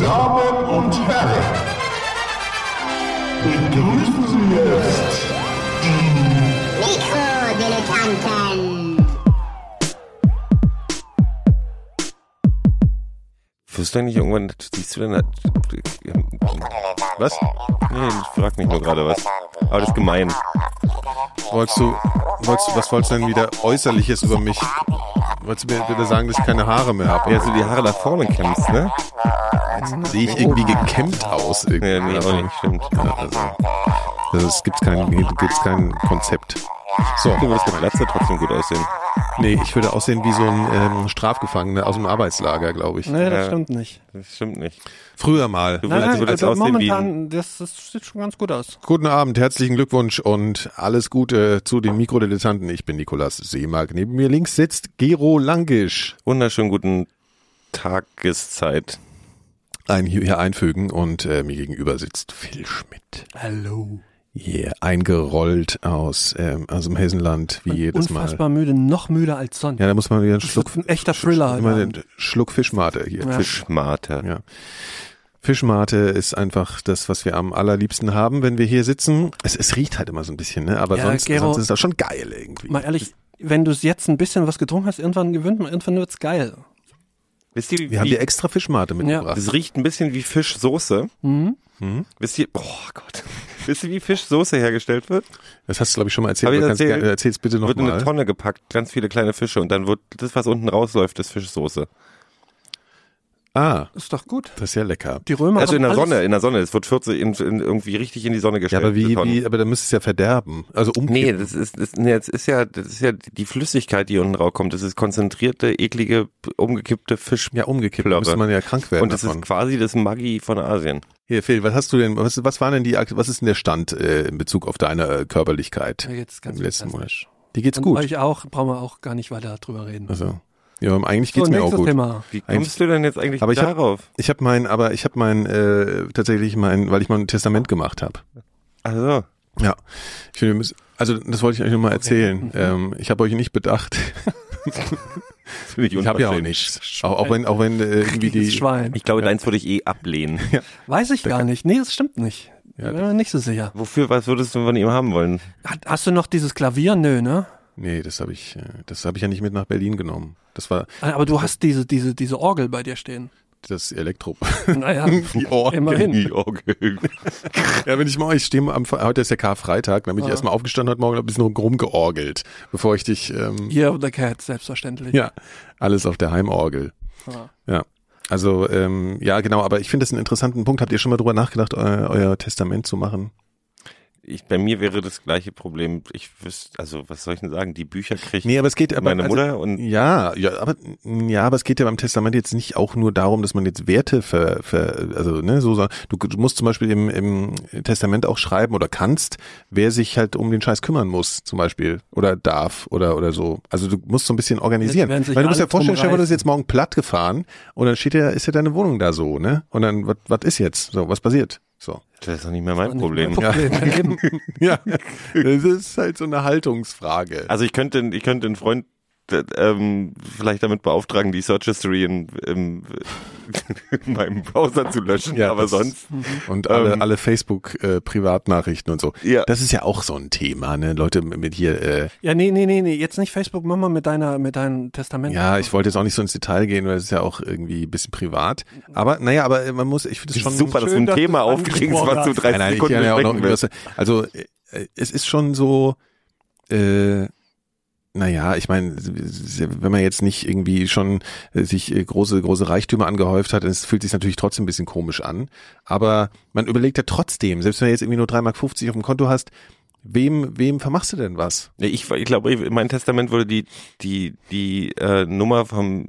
Damen und Herren, begrüßen Sie jetzt Mikrodilettanten. Wirst du eigentlich irgendwann, siehst du denn, was? Nee, ich frag mich nur gerade was. Aber das ist gemein. Wolltest du, wolltest du, was wolltest du denn wieder Äußerliches über mich? Wolltest du mir wieder sagen, dass ich keine Haare mehr habe? Ja, so die Haare nach vorne kämmst, ne? Sehe ich irgendwie gekämmt aus? Irgendwie? Ja, nee, auch nicht, stimmt. Ja, also, also es gibt kein, gibt's kein Konzept. So, Du würdest mit Glatze trotzdem gut aussehen. nee, ich würde aussehen wie so ein ähm, Strafgefangener aus dem Arbeitslager, glaube ich. Nee, das Ja. stimmt nicht. Das stimmt nicht. Früher mal. Du Nein, würdest, nein, würdest also aussehen wie momentan, das, das sieht schon ganz gut aus. Guten Abend, herzlichen Glückwunsch und alles Gute zu den Mikrodilettanten. Ich bin Nikolas Seemark. Neben mir links sitzt Gero Langisch. wunderschönen guten Tageszeit. Ein hier einfügen und äh, mir gegenüber sitzt Phil Schmidt. Hallo. Yeah, eingerollt aus, ähm, aus dem Hessenland, wie jedes Mal. Unfassbar müde, noch müder als sonst. Ja, da muss man wieder einen Schluck, ein echter Thriller. immer einen Schluck Fischmate hier. Ja. Fischmate. Ja. Fischmate ist einfach das, was wir am allerliebsten haben, wenn wir hier sitzen. Es, es riecht halt immer so ein bisschen, ne? Aber Ja, sonst, Gero- sonst ist das schon geil irgendwie. Mal ehrlich, wenn du es jetzt ein bisschen was getrunken hast, irgendwann gewöhnt man, irgendwann wird's geil. Wisst ihr, wie, Wir haben dir extra Fischmate mitgebracht. das riecht ein bisschen wie Fischsoße. Mhm. Wisst ihr, oh Gott. Wisst ihr, wie Fischsoße hergestellt wird? Das hast du, glaube ich, schon mal erzählt. Gerne- Erzähl's bitte wird in eine. Tonne gepackt, ganz viele kleine Fische und dann wird das, was unten rausläuft, ist Fischsoße. Ah, Ist doch gut. das ist ja lecker. Die Römer Also in der Sonne, in der Sonne. Es wird 40 in, in irgendwie richtig in die Sonne Ja, gestellt. aber wie, wie, aber da müsste es ja verderben. Also umkippen. Nee, das ist, das, nee, das ist ja, das ist ja die Flüssigkeit, die unten rauskommt. Das ist konzentrierte, eklige, umgekippte Fisch. ja, umgekippt. Müsste man ja krank werden Und das davon. ist quasi das Maggi von Asien. Hier, Phil, was hast du denn, was, was war denn die, was ist denn der Stand äh, in Bezug auf deine äh, Körperlichkeit Ja, jetzt ganz im letzten Monat? Die geht's Und gut. euch auch, brauchen wir auch gar nicht weiter drüber reden. Also, ja, eigentlich geht's so, mir auch gut. Thema. Wie kommst du denn jetzt eigentlich Aber ich hab- darauf? Ich habe mein, aber ich habe mein äh, tatsächlich mein, weil ich mal ein Testament gemacht habe. Also, Ja, ich finde, wir müssen, also das wollte ich euch nur mal erzählen. Ähm, ich habe euch nicht bedacht. ich habe ja auch nichts. Auch, auch wenn, auch wenn äh, irgendwie die. Schwein. Ich glaube, deins würde ich eh ablehnen. Weiß ich gar nicht. Nee, das stimmt nicht. Ja, Ich bin mir nicht so sicher. Wofür, was würdest du von ihm haben wollen? Hat, hast du noch dieses Klavier? Nö, ne? Nee, das habe ich, äh, das habe ich ja nicht mit nach Berlin genommen. Das war Aber du hast diese, diese, diese Orgel bei dir stehen. das Elektro. Naja, Die Orgel. immerhin. Die Orgel. Ja, wenn ich mal, ich stehe am, heute ist ja Karfreitag, dann bin ich Ah. erstmal aufgestanden heute Morgen und ein bisschen rumgeorgelt, bevor ich dich, ähm, Year of the Cat, selbstverständlich. ja, alles auf der Heimorgel. Ah. Ja. Also, ähm, ja, genau, aber ich finde das einen interessanten Punkt. Habt ihr schon mal drüber nachgedacht, eu euer Testament zu machen? Ich, bei mir wäre das gleiche Problem. Ich wüsste, also was soll ich denn sagen? Die Bücher kriegt Nee, aber es geht aber meine also, Mutter und Ja, ja, aber ja, aber es geht ja beim Testament jetzt nicht auch nur darum, dass man jetzt Werte ver, ver also ne, so du, du musst zum Beispiel im, im Testament auch schreiben oder kannst, wer sich halt um den Scheiß kümmern muss, zum Beispiel oder darf oder oder so. Also du musst so ein bisschen organisieren. Weil du musst ja vorstellen, stell du bist reißen. jetzt morgen platt gefahren und dann steht ja, ist ja deine Wohnung da so, ne? Und dann was was ist jetzt? So, was passiert? So. das ist doch nicht mehr mein Problem. Problem. Ja. Ja, das ist halt so eine Haltungsfrage. Also ich könnte, ich könnte einen Freund äh, ähm, vielleicht damit beauftragen, die Search History in, im, in meinem Browser zu löschen, Ja, aber das- sonst Und alle, Ähm, alle Facebook-Privatnachrichten und so. Ja. Das ist ja auch so ein Thema, ne? Leute mit hier, äh, Ja, nee, nee, nee, nee, jetzt nicht Facebook, mach mal mit deiner, mit deinem Testament. ja, ich wollte jetzt auch nicht so ins Detail gehen, weil es ist ja auch irgendwie ein bisschen privat. Aber naja, aber man muss, ich finde es schon super, dass du ein dass Thema aufkriegst, was du hast. 30 Nein, nein, ich Sekunden kann ja auch noch. Also äh, es ist schon so, äh, naja, ich meine, wenn man jetzt nicht irgendwie schon äh, sich äh, große, große Reichtümer angehäuft hat, dann fühlt sich natürlich trotzdem ein bisschen komisch an. Aber man überlegt ja trotzdem, selbst wenn du jetzt irgendwie nur 3,50 Mark auf dem Konto hast, wem, wem vermachst du denn was? Ich, ich glaube, in meinem Testament würde die, die, die äh, Nummer vom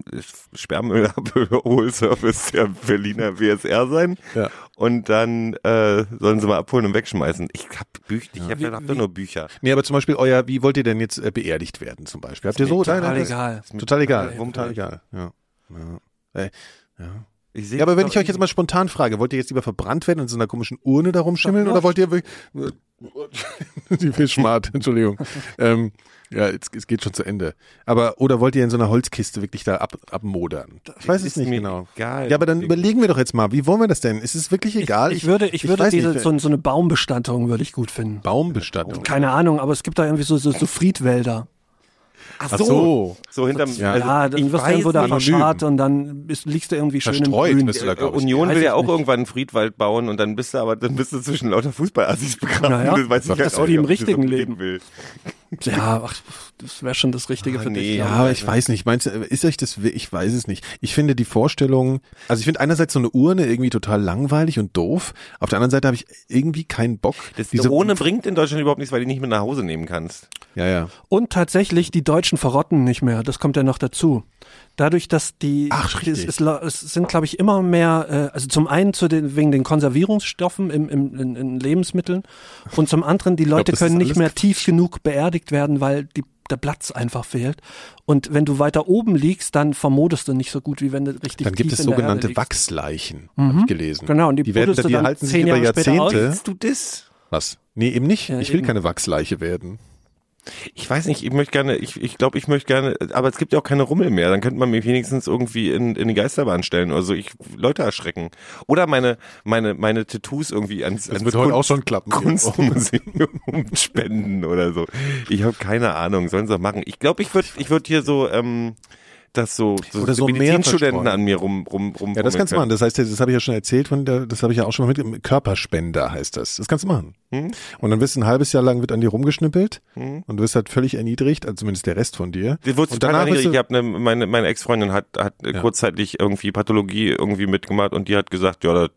Sperrmüllabholservice der Berliner WSR sein. Ja. Und dann äh, sollen sie mal abholen und wegschmeißen. Ich hab Bücher, ich hab, Wie- hab doch nur Bücher. Nee, aber zum Beispiel euer, wie wollt ihr denn jetzt äh, beerdigt werden zum Beispiel? Habt ihr so? Total Nein, nein, egal. Total egal. Ja, Total egal. Ja. ja. Äh, ja. Ich Ja, aber wenn ich euch jetzt mal spontan frage, wollt ihr jetzt lieber verbrannt werden und in so einer komischen Urne da rumschimmeln oder wollt ihr wirklich die Fischmart, Entschuldigung. ähm, ja, es, es geht schon zu Ende. Aber oder wollt ihr in so einer Holzkiste wirklich da ab, abmodern? Ich weiß es nicht genau. egal. Ja, aber dann überlegen wir doch jetzt mal, wie wollen wir das denn? Ist es wirklich egal? Ich würde, ich würde weiß diese, so, so eine Baumbestattung würde ich gut finden. Baumbestattung. Keine Ahnung, aber es gibt da irgendwie so, so, so Friedwälder. Ach Ach so. So hinterm, Ja. also ja, dann ich wirst du irgendwo da verscharrt und dann bist, liegst du irgendwie schön Verstreut im Grün. bist du da, ich. Union will ja ich auch nicht. irgendwann einen Friedwald bauen und dann bist du aber dann bist du zwischen lauter Fußballassis begraben. Naja, das weiß ich das halt ist auch wie nicht, im ich richtigen so Leben. will. Ja, ach, das wäre schon das Richtige Ah, für nee, dich. Ja, aber ich weiß nicht. Meinst du, ist euch das, ich weiß es nicht. Ich finde die Vorstellung, also ich finde einerseits so eine Urne irgendwie total langweilig und doof. Auf der anderen Seite habe ich irgendwie keinen Bock. Das diese ohne bringt in Deutschland überhaupt nichts, weil du die nicht mit nach Hause nehmen kannst. Ja, ja. Und tatsächlich, die Deutschen verrotten nicht mehr. Das kommt ja noch dazu. Dadurch, dass die, Ach, es, es, es sind, glaube ich, immer mehr, äh, also zum einen zu den, wegen den Konservierungsstoffen im, im, in, in Lebensmitteln und zum anderen, die Leute das können nicht mehr tief genug beerdigt werden, weil die, der Platz einfach fehlt. Und wenn du weiter oben liegst, dann vermodest du nicht so gut, wie wenn du richtig Dann gibt tief es sogenannte. Wachsleichen, habe ich gelesen. Genau, und die die werden, die dann halten sich zehn über Jahre Jahrzehnte. aus. du das? Was? Nee, eben nicht. Ja, ich will eben. keine Wachsleiche werden. Ich weiß nicht, ich möchte gerne, ich, ich glaube, ich möchte gerne, aber es gibt ja auch keine Rummel mehr. Dann könnte man mich wenigstens irgendwie in, in die Geisterbahn stellen oder so. Ich Leute erschrecken. Oder meine, meine, meine Tattoos irgendwie ans, ans wird heute auch schon klappen. Kunstmuseum spenden oder so. Ich habe keine Ahnung, sollen sie doch machen. Ich glaube, ich würde, ich würde hier so, ähm, das so, so, Oder so Medizinstudenten an mir rum, rum, rum. Ja, das kannst du machen. Das heißt, das habe ich ja schon erzählt von der, das habe ich ja auch schon mal mit, Körperspender heißt das. Das kannst du machen. Hm? Und dann wirst du ein halbes Jahr lang wird an dir rumgeschnippelt und du wirst halt völlig erniedrigt, also zumindest der Rest von dir. Die wurde und danach erniedrigt. du, Ich habe ne, meine meine Ex-Freundin hat hat Ja. kurzzeitig irgendwie Pathologie irgendwie mitgemacht und die hat gesagt, ja,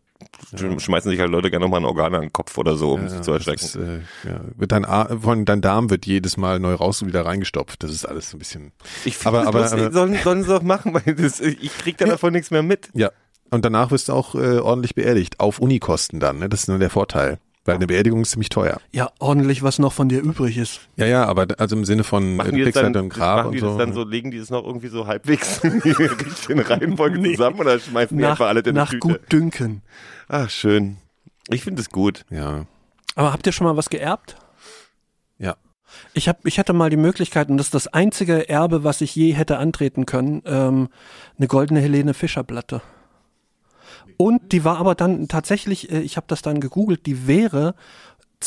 da schmeißen sich halt Leute gerne nochmal ein Organ an den Kopf oder so, um ja, sich zu erschrecken. ist, äh, ja, wird dein, Ar- von dein Darm wird jedes Mal neu raus und wieder reingestopft. Das ist alles so ein bisschen. ich finde aber- aber- lustig. sollen, sollen sie doch machen, weil das, ich krieg da davon nichts mehr mit. Ja. Und danach wirst du auch äh, ordentlich beerdigt. Auf Unikosten dann, ne? Das ist nur der Vorteil. Weil eine Beerdigung ist ziemlich teuer. Ja, ordentlich, was noch von dir übrig ist. Ja, ja, aber also im Sinne von äh, Machen kriegst halt dann, ein Grab und so. das dann so, legen die das noch irgendwie so halbwegs in die richtige Reihenfolge zusammen oder schmeißen die Nach, einfach alle in eine nach Tüte? gut dünken. Ach, schön. Ich finde es gut. Ja. Aber habt ihr schon mal was geerbt? Ja. Ich hab, ich hatte mal die Möglichkeit, und das ist das einzige Erbe, was ich je hätte antreten können, ähm, eine goldene Helene Fischer Platte. Und die war aber dann tatsächlich, äh, ich habe das dann gegoogelt, die wäre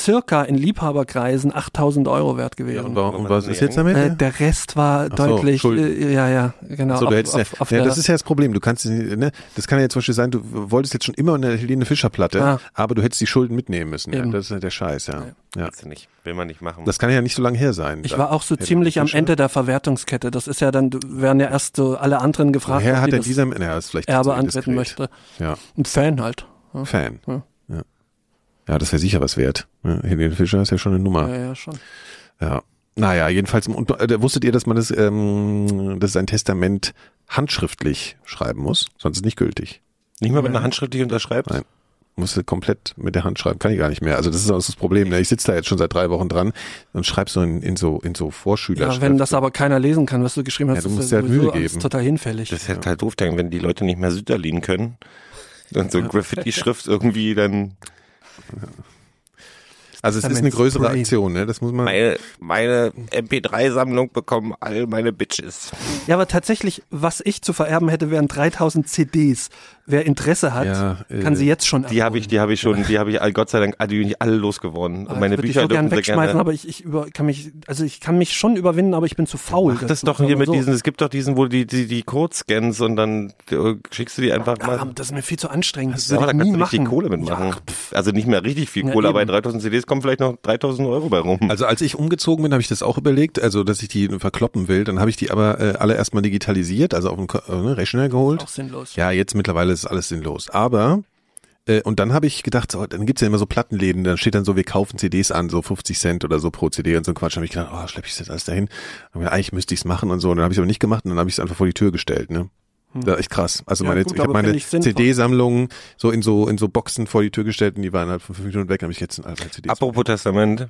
circa in Liebhaberkreisen 8000 Euro wert gewesen. Und, warum, und was ist jetzt damit? äh, der Rest war so, deutlich, Schulden. äh, ja, ja, genau. So, du auf- hättest ja, auf- auf ja, das ist ja das Problem. Du kannst, ne, das kann ja zum Beispiel sein, du wolltest jetzt schon immer eine Helene Fischer Platte, Ah. aber du hättest die Schulden mitnehmen müssen. Ja, das ist ja der Scheiß, ja. ja. Willst du nicht. Will man nicht machen. Das kann ja nicht so lange her sein. Ich war auch so Helene ziemlich am Fischer. Ende der Verwertungskette. Das ist ja dann, du- werden ja erst so alle anderen gefragt, Woher hat das dieser, ja, ist vielleicht Erbe antreten möchte. Ja, Ein Fan halt. Ja, Fan. Ja. Ja, ja das wäre sicher was wert. Ja, Helene Fischer ist ja schon eine Nummer. ja, ja schon. Ja. Naja, jedenfalls, und, äh, wusstet ihr, dass man das, ähm, dass sein Testament handschriftlich schreiben muss? Sonst ist es nicht gültig. nicht mal, wenn du handschriftlich unterschreibst? Nein. Musste komplett mit der Hand schreiben, kann ich gar nicht mehr. Also das ist auch das Problem. Ne? Ich sitze da jetzt schon seit drei Wochen dran und schreibe so in, in so in so Vorschüler. Ja, wenn das aber keiner lesen kann, was du geschrieben hast, Ja, du ist musst ja dir halt Mühe geben. total hinfällig. Das ist halt halt doof, dann, wenn die Leute nicht mehr Süderlin können und so Graffiti-Schrift irgendwie dann also es ist eine größere Spray. Aktion, ne? Das muss man. meine, meine MP3-Sammlung bekommen all meine Bitches. Ja, aber tatsächlich, was ich zu vererben hätte, wären 3000 CDs. Wer Interesse hat, Ja, äh, kann sie jetzt schon Die habe ich, die habe ich schon, die habe ich all- Gott sei Dank all- die bin ich alle losgeworden. Und meine würde Bücher ich so gern wegschmeißen, gerne. aber ich, ich über, kann mich, also ich kann mich schon überwinden, aber ich bin zu faul. Mach das dazu, doch hier mit so. diesen, es gibt doch diesen, wo du die, die, die Codes scannst und dann äh, schickst du die einfach Ja, mal. das ist mir viel zu anstrengend. Das Ja, würde da kannst nie du richtig. Kohle mitmachen. Ja, also nicht mehr richtig viel Ja, Kohle, aber bei eben. 3000 CDs kommen vielleicht noch 3000 Euro bei rum. Also als ich umgezogen bin, habe ich das auch überlegt, also dass ich die verkloppen will. Dann habe ich die aber äh, alle erstmal digitalisiert, also auf den Ko- äh, Rechner geholt. Auch sinnlos. Ja, jetzt mittlerweile ist alles sinnlos. Aber äh, und dann habe ich gedacht, so, dann gibt's ja immer so Plattenläden, da steht dann so, wir kaufen CDs an, so 50 Cent oder so pro CD und so ein Quatsch. Dann habe ich gedacht, oh, schlepp ich das alles dahin? Gedacht, eigentlich müsste ich's machen und so. Und dann habe ich aber nicht gemacht und dann habe ich es einfach vor die Tür gestellt. Ne? Das ist echt krass. Also Ja, meine, gut, ich habe meine finde ich sinnvoll. CD-Sammlung so in so in so Boxen vor die Tür gestellt und die waren halt von fünf Minuten weg. Habe ich jetzt ein alter CDs. Apropos Testament.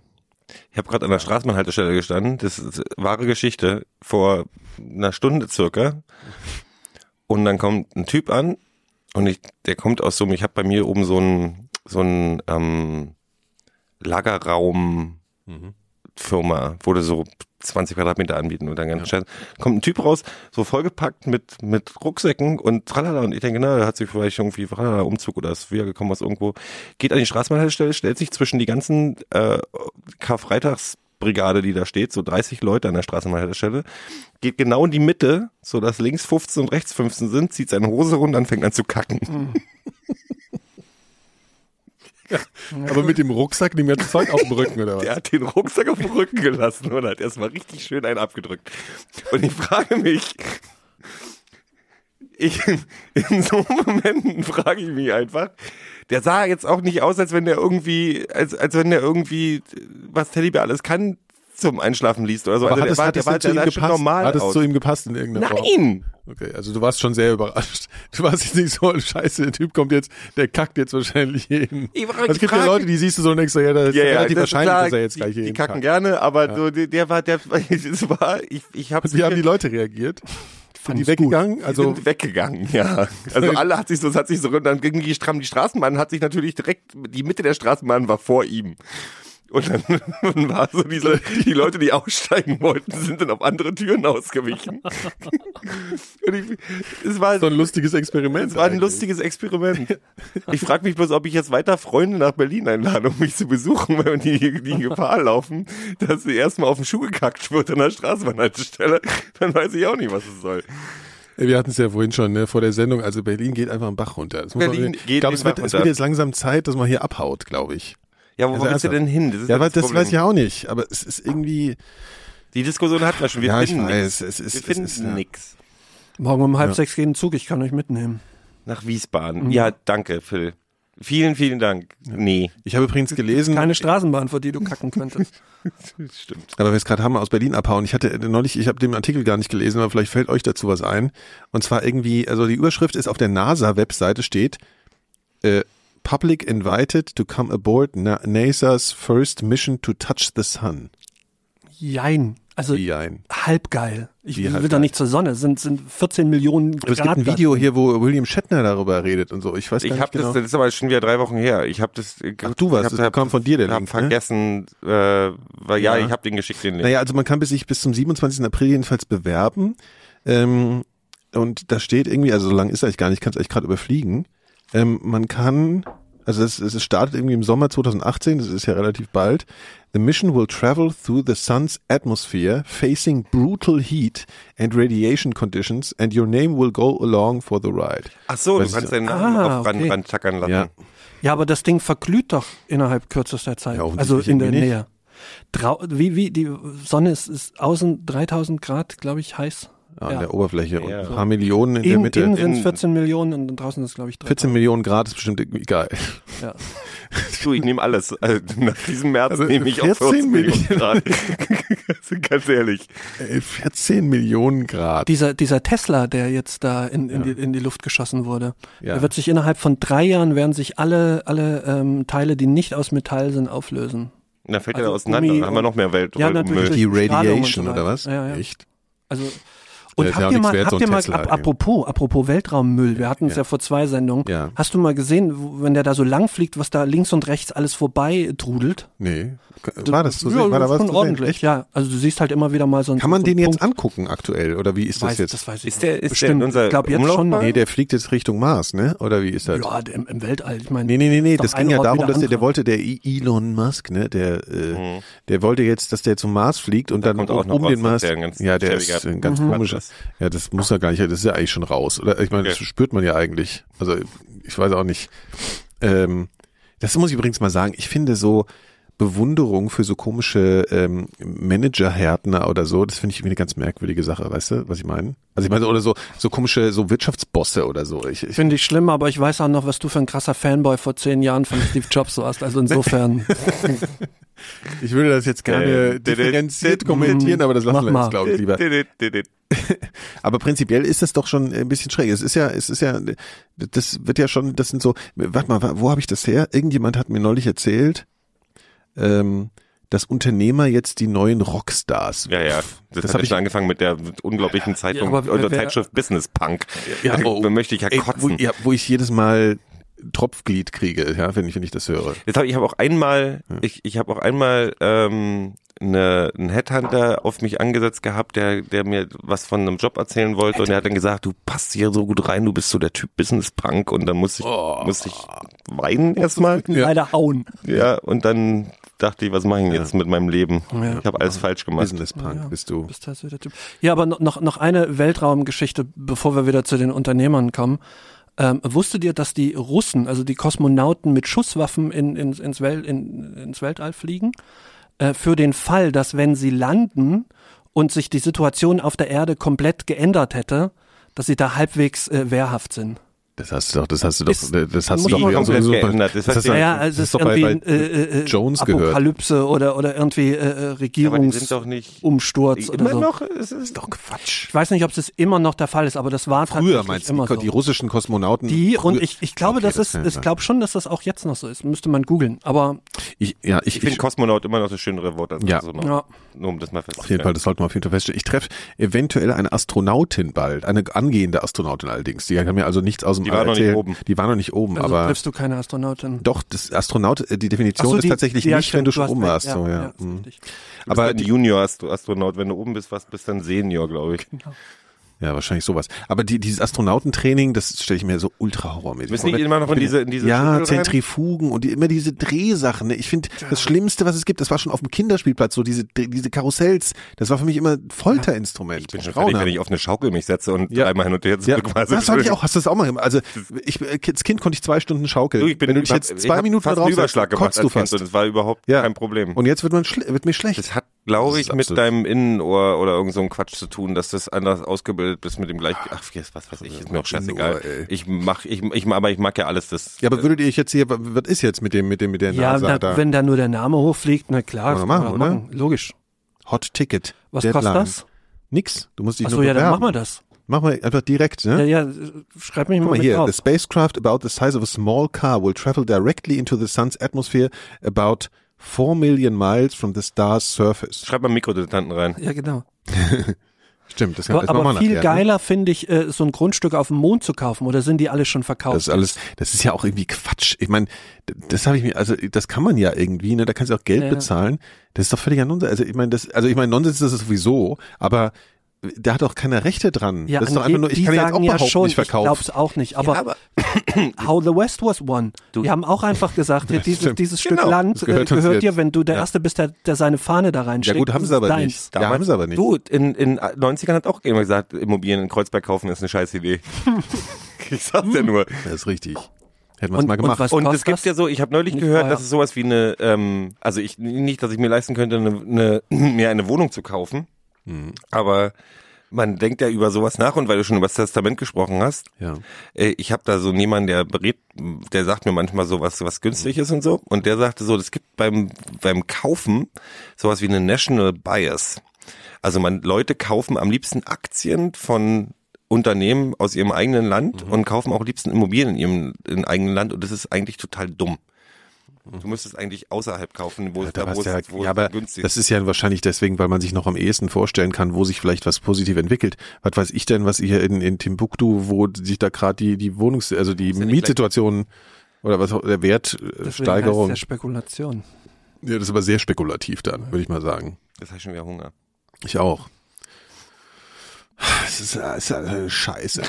Ich habe gerade an der Straßenbahnhaltestelle gestanden. Das ist wahre Geschichte. Vor einer Stunde circa. Und dann kommt ein Typ an Und ich, der kommt aus so einem, ich habe bei mir oben so ein so ein ähm, Lagerraum Firma, wo du so 20 Quadratmeter anbieten und dann ganz ja. kommt ein Typ raus, so vollgepackt mit mit Rucksäcken und tralala und ich denke, na, der hat sich vielleicht irgendwie tralala, Umzug oder ist wiedergekommen aus irgendwo, geht an die Straßenbahnhaltestelle, stellt sich zwischen die ganzen äh, Karfreitagsbrigade, die da steht, so 30 Leute an der Straßenbahnhaltestelle, geht genau in die Mitte, so dass links 15 und rechts 15 sind, zieht seine Hose runter und fängt an zu kacken. Aber mit dem Rucksack dem ganzen Zeug auf dem Rücken oder was? Der hat den Rucksack auf dem Rücken gelassen und hat erstmal richtig schön einen abgedrückt. Und ich frage mich, ich, in so Momenten frage ich mich einfach, der sah jetzt auch nicht aus, als wenn der irgendwie, als, als wenn der irgendwie, was Teddybär alles kann, zum Einschlafen liest oder so. Aber also hat der es, war, hat der war, zu der schon normal hat es zu ihm gepasst in irgendeiner Form? Nein! Okay, also du warst schon sehr überrascht. Du warst jetzt nicht so, scheiße, der Typ kommt jetzt, der kackt jetzt wahrscheinlich jeden. Ich frag- Also es gibt ja Leute, die siehst du so und denkst so, ja, das ist relativ das wahrscheinlich, klar, dass er jetzt die, gleich Die jeden kacken kackt. gerne, aber so, der, der war, der, das war, ich, ich habe Und wie haben die Leute reagiert? Sind die weggegangen? Also sind weggegangen, ja. Also alle hat sich so, hat sich so, dann ging die die Straßenbahn, hat sich natürlich direkt, die Mitte der Straßenbahn war vor ihm. Und dann, dann war so diese, die Leute, die aussteigen wollten, sind dann auf andere Türen ausgewichen. Und ich, es war, so ein lustiges Experiment. es war ein eigentlich. lustiges Experiment. Ich frage mich bloß, ob ich jetzt weiter Freunde nach Berlin einlade, um mich zu besuchen, weil die, die Gefahr laufen, dass sie erstmal auf den Schuh gekackt wird an der Straßenbahnhaltestelle. Dann weiß ich auch nicht, was es soll. Wir hatten es ja vorhin schon, ne, vor der Sendung, also Berlin geht einfach einen Bach runter. Das muss Berlin man, geht ich glaube, es wird, es wird jetzt langsam Zeit, dass man hier abhaut, glaube ich. Ja, wo Also willst du denn hin? Das ist Ja, das Problem. weiß ich auch nicht, aber es ist irgendwie, Die Diskussion hatten wir schon. Wir ja, ich finden weiß, nix. es ist, Wir es finden ist, ja. nix. Morgen um halb Ja. sechs geht ein Zug, ich kann euch mitnehmen. Nach Wiesbaden. Mhm. Ja, danke, Phil. Vielen, vielen Dank. Nee, Ich habe übrigens gelesen, Keine Straßenbahn, vor die du kacken könntest. stimmt. aber wir es gerade haben, aus Berlin abhauen. Ich hatte neulich, ich habe den Artikel gar nicht gelesen, aber vielleicht fällt euch dazu was ein. Und zwar irgendwie, also die Überschrift ist auf der NASA-Webseite steht, äh, Public invited to come aboard Na NASA's first mission to touch the sun. Jein. Also Wie ein. halb geil. Ich Wie will halb da nicht zur Sonne. Es sind, sind 14 Millionen Aber es gibt ein Grad Video hier, wo William Shatner darüber redet und so. Ich weiß gar Ich nicht habe genau. das, das ist aber schon wieder drei Wochen her. Ich habe das. Ach, du warst, ich das kam von dir, der Ich habe Link, ne? vergessen, äh, weil ja, Ja. ich habe den geschickt den Link. Naja, also man kann bis sich bis zum 27. April jedenfalls bewerben. Ähm, und da steht irgendwie, also so lang ist eigentlich gar nicht, ich kann es eigentlich gerade überfliegen. Ähm, man kann, also es, es startet irgendwie im Sommer 2018, das ist ja relativ bald. The mission will travel through the sun's atmosphere, facing brutal heat and radiation conditions, and your name will go along for the ride. Ach so, Weiß du kannst deinen Namen Ah, auf okay. Rand tackern lassen. Ja. Ja, aber das Ding verglüht doch innerhalb kürzester Zeit. Ja, also in der nicht. Nähe. Drau wie, wie, die Sonne ist, ist außen 3000 Grad, glaube ich, heiß. An Ja. der Oberfläche und Ja. ein paar Millionen in der Innen, Mitte. innen sind es In- 14 Millionen und draußen ist es, glaube ich, 3000. 14 Millionen Grad ist bestimmt geil. Ja. Du, ich nehme alles. Also, nach diesem März Also nehme ich auch 14 14 Millionen. Grad. Also, Ganz ehrlich. Ey, 14 Millionen Grad. Dieser, dieser Tesla, der jetzt da in, in, die, in die Luft geschossen wurde, Ja. der wird sich innerhalb von drei Jahren werden sich alle, alle ähm, Teile, die nicht aus Metall sind, auflösen. Dann fällt Also er auseinander. Gummi Dann haben wir noch mehr Welt. Ja, natürlich. Die Radiation so oder was? Ja, ja. Echt? Also und Ja, ja auch habt ihr mal, wert, so habt ein ihr mal ap apropos, apropos Weltraummüll, wir hatten es ja. Ja. vor zwei Sendungen. Ja. Hast du mal gesehen, wenn der da so lang fliegt, was da links und rechts alles vorbei trudelt? Nee. War das zu ja, sehen? War da was schon ordentlich. Echt? Ja, also du siehst halt immer wieder mal so ein Kann man so den einen jetzt Punkt. angucken aktuell? Oder wie ist das Weiß, jetzt? das weiß ich Ist der, ist der Bestimmt. in unserer ich glaube jetzt schon. Umlaufbahn? nee, der fliegt jetzt Richtung Mars, ne? Oder wie ist das? Ja, im, im Weltall. Ich meine, Nee, nee, nee, nee, das ging ja darum, dass der, der wollte, der Elon Musk, ne, der, äh, Mhm. der wollte jetzt, dass der zum Mars fliegt und Da dann um, auch um den Mars. der ja, der ist ein ganz Mhm. Ist. Ja, das muss er gar nicht, das ist ja eigentlich schon raus. Oder ich meine, das Okay. spürt man ja eigentlich. Also ich weiß auch nicht. Ähm, das muss ich übrigens mal sagen. Ich finde so Bewunderung für so komische ähm, Manager-Härtner oder so, das finde ich irgendwie eine ganz merkwürdige Sache, weißt du, was ich meine? Also ich meine, oder so, so komische, so Wirtschaftsbosse oder so. Ich, ich, Finde ich schlimm, aber ich weiß auch noch, was du für ein krasser Fanboy vor zehn Jahren von Steve Jobs warst. Also insofern. Ich würde das jetzt gerne Äh, differenziert kommentieren, aber das lassen wir jetzt, glaube ich, lieber. Aber prinzipiell ist das doch schon ein bisschen schräg. Es ist ja, es ist ja, das wird ja schon, das sind so, warte mal, wo habe ich das her? Irgendjemand hat mir neulich erzählt, ähm, dass Unternehmer jetzt die neuen Rockstars. Ja, ja. Das, Das hat hab ja ich- schon angefangen mit der unglaublichen Zeitung wer- oder Zeitschrift Business Punk. Ja, oh, da möchte ich ja Ey, wo, kotzen. ja, wo ich jedes Mal Tropfglied kriege, ja, wenn ich, wenn ich das höre. Jetzt hab, ich habe auch einmal, ich, ich habe auch einmal ähm, eine, einen Headhunter auf mich angesetzt gehabt, der, der mir was von einem Job erzählen wollte und der hat dann gesagt, du passt hier so gut rein, du bist so der Typ Business Punk und dann musste ich, Oh. musste ich weinen erstmal. Leider hauen. Ja, und dann dachte ich, was mache ich denn jetzt mit meinem Leben? Ja. Ich habe alles falsch gemacht. Business Punk Ja. bist du. Bist halt so der Typ. Ja, aber noch- noch, noch eine Weltraumgeschichte, bevor wir wieder zu den Unternehmern kommen. Ähm, wusstet ihr, dass die Russen, also die Kosmonauten mit Schusswaffen in, in, ins, Wel in, ins Weltall fliegen? Äh, für den Fall, dass wenn sie landen und sich die Situation auf der Erde komplett geändert hätte, dass sie da halbwegs äh, wehrhaft sind. Das hast du doch, das hast du doch, Ist- das hast du doch mal ja komplett sowieso- geändert. Das Das hast heißt, du- Ja, ja, das es ist ist doch bei, irgendwie bei äh, äh, Jones gehört. Apokalypse oder, oder irgendwie äh, äh, Ja, aber die sind doch nicht Regierungsumsturz oder immer so. noch. Es ist doch Quatsch. Ich weiß nicht, ob es immer noch der Fall ist, aber das war Früher meinst du, immer die, so. die russischen Kosmonauten. Die früher- und ich, ich glaube, Okay, das ist, kann ich glaube schon, dass das auch jetzt noch so ist. Müsste man googeln. Aber ich, ja, ich, Ich finde Kosmonaut immer noch das schönere Wort als Ja. Astronaut. ja, Nur um das mal auf jeden festzustellen. Fall, das sollten wir auf jeden Fall feststellen. Ich treffe eventuell eine Astronautin bald, eine angehende Astronautin allerdings. Die kann mir also nichts aus dem Die war noch nicht oben. Die war noch nicht oben, also aber triffst du keine Astronautin. doch, das Astronaut, äh, die Definition so, ist die- tatsächlich ja, nicht, stimmt, wenn du du schon oben warst. Ja, so, ja. ja, ist Mhm. Aber ein die, Junior-Astronaut. Wenn du oben bist, was bist dann Senior, glaube ich. Ja, wahrscheinlich sowas. Aber die, dieses Astronautentraining, das stelle ich mir so ultra horrormäßig Müssen die vor. immer noch in diese, in diese ja, Schüssel rein? Zentrifugen und die, immer diese Drehsachen. Ne? Ich finde, das Schlimmste, was es gibt, das war schon auf dem Kinderspielplatz, so diese, diese Karussells. Das war für mich immer Folterinstrument. Ich bin schon fertig, wenn ich auf eine Schaukel mich setze und Ja. dreimal hin und her zurück quasi. das habe ich auch. Hast du das auch mal gemacht? Also ich, als Kind konnte ich zwei Stunden schaukeln. Du, ich bin, wenn du dich ich jetzt zwei Minuten fast drauf einen Überschlag gemacht kotzt du Kind fast. und das war überhaupt Ja. kein Problem. Und jetzt wird man wird mir schlecht. Das hat, glaube ich, mit deinem Innenohr oder irgend so ein Quatsch zu tun, dass das anders ausgebildet bist mit dem gleich. Ach, jetzt, was weiß ich, ist mir auch scheißegal. Ich mach, ich, ich, aber ich mag ja alles das. ja, aber würdet ihr euch jetzt hier, was ist jetzt mit dem, mit dem, mit der Ja, NASA na, da? wenn da nur der Name hochfliegt, na klar. Das kann machen, oder? machen. Logisch. Hot Ticket. Was Deadline. kostet das? Nix. Du musst dich Achso, nur ja, dann bewerben. machen wir das. Mach mal einfach direkt, ne? Ja, ja, schreib mich Guck mal, mal hier, auf. the spacecraft about the size of a small car will travel directly into the sun's atmosphere about 4 million miles from the star's surface. Schreib mal Mikrodilettanten rein. Ja, genau. Stimmt, das kann Aber, das aber viel ne? geiler finde ich, äh, so ein Grundstück auf dem Mond zu kaufen. Oder sind die alle schon verkauft? Das ist alles, das ist ja auch irgendwie Quatsch. Ich meine, das habe ich mir, also das kann man ja irgendwie, ne? Da kannst du auch Geld Ja. bezahlen. Das ist doch völliger Nonsens. Also ich meine, das, also ich meine, Nonsens ist es sowieso, aber da hat auch keiner Rechte dran. ja, das ist doch einfach nur, ich kann jetzt auch ja schon, ich verkaufe. glaub's auch nicht. Aber, How the West was won. Die haben auch einfach gesagt, hier, dieses, dieses Genau, Stück Land das äh, gehört gehört, dir, wenn du der Ja. Erste bist, der, der seine Fahne da Ja reinsteckt. gut, haben sie aber ist nicht. deins. Ja, haben sie aber nicht. Du, in, in 90ern hat auch jemand gesagt, Immobilien in Kreuzberg kaufen ist eine scheiß Idee. ich sag's ja nur. Das ist richtig. Hätten wir es mal gemacht. Und es gibt ja so, ich habe neulich Nicht gehört, teuer. dass es sowas wie eine, ähm, also ich nicht, dass ich mir leisten könnte, eine, eine, mir eine Wohnung zu kaufen, Mhm. aber man denkt ja über sowas nach und weil du schon über das Testament gesprochen hast, Ja. äh, ich habe da so jemanden, der berät, der sagt mir manchmal so was, was günstig ist und so. Und der sagte so, es gibt beim, beim Kaufen sowas wie eine National Bias. Also man, Leute kaufen am liebsten Aktien von Unternehmen aus ihrem eigenen Land und kaufen auch am liebsten Immobilien in ihrem in eigenen Land und das ist eigentlich total dumm. Du müsstest eigentlich außerhalb kaufen, wo es Da wo ja, es, wo ja, aber günstig das ist ja wahrscheinlich deswegen, weil man sich noch am ehesten vorstellen kann, wo sich vielleicht was positiv entwickelt. Was weiß ich denn, was hier in, in Timbuktu, wo sich da gerade die, die Wohnungs-, also die ja Mietsituation oder was auch, der Wertsteigerung. es ja Spekulation. Ja, das ist aber sehr spekulativ dann, würde ich mal sagen. Das heißt schon wieder Hunger. Ich auch. Es ist, es ist eine Scheiße.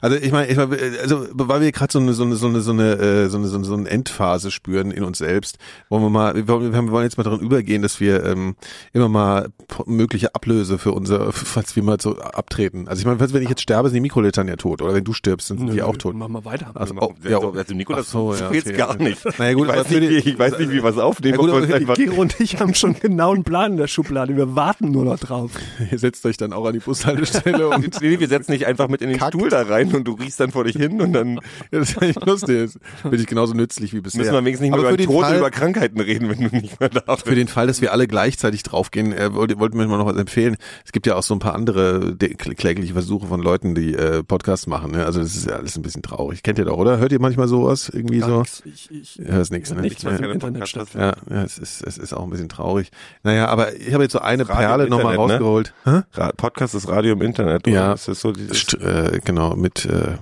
Also ich meine, ich meine, also weil wir gerade so eine so eine so eine so eine äh, so eine so eine, so eine Endphase spüren in uns selbst, wollen wir mal, wir wollen, wir wollen jetzt mal daran übergehen, dass wir ähm, immer mal mögliche Ablöse für unser, falls wir mal so abtreten. Also ich meine, wenn ich jetzt sterbe, sind die Mikrolitern ja tot, oder wenn du stirbst, sind die auch tot. Machen wir weiter. Also, Also, oh, ja, also Nikolas, Ach so, so, ja, jetzt okay. gar nicht. Naja, gut, ich, aber weiß nicht, die- wie, ich weiß nicht, wie wir es aufnehmen. Ja, gut, aber Gero und ich haben schon genau einen Plan in der Schublade. Wir warten nur noch drauf. ihr setzt euch dann auch an die Bushaltestelle und nee, wir setzen dich einfach mit in den Kackt. Stuhl da rein und du riechst dann vor dich hin und dann Ja, das ist eigentlich lustig. Das bin ich genauso nützlich wie bisher. müssen wir wenigstens nicht mehr über Tod Fall, über Krankheiten reden, wenn du nicht mehr da bist. Für den Fall, dass wir alle gleichzeitig draufgehen, äh, wollte, wollten wir mal noch was empfehlen. Es gibt ja auch so ein paar andere de- klägliche Versuche von Leuten, die äh, Podcasts machen. Ne? Also das ist ja alles ein bisschen traurig. Kennt ihr doch, oder? Hört ihr manchmal sowas? Irgendwie so? Ich, ich, Ja, ist nichts, ne? nichts, was im Keine Internet Podcast. stattfindet. Ja, ja es, ist, es ist auch ein bisschen traurig. Naja, aber ich habe jetzt so eine Radio Perle im nochmal ne? rausgeholt. Ra- Podcast ist Radio im Internet. Ja. Oder? Das ist so dieses, äh, genau, mit, äh,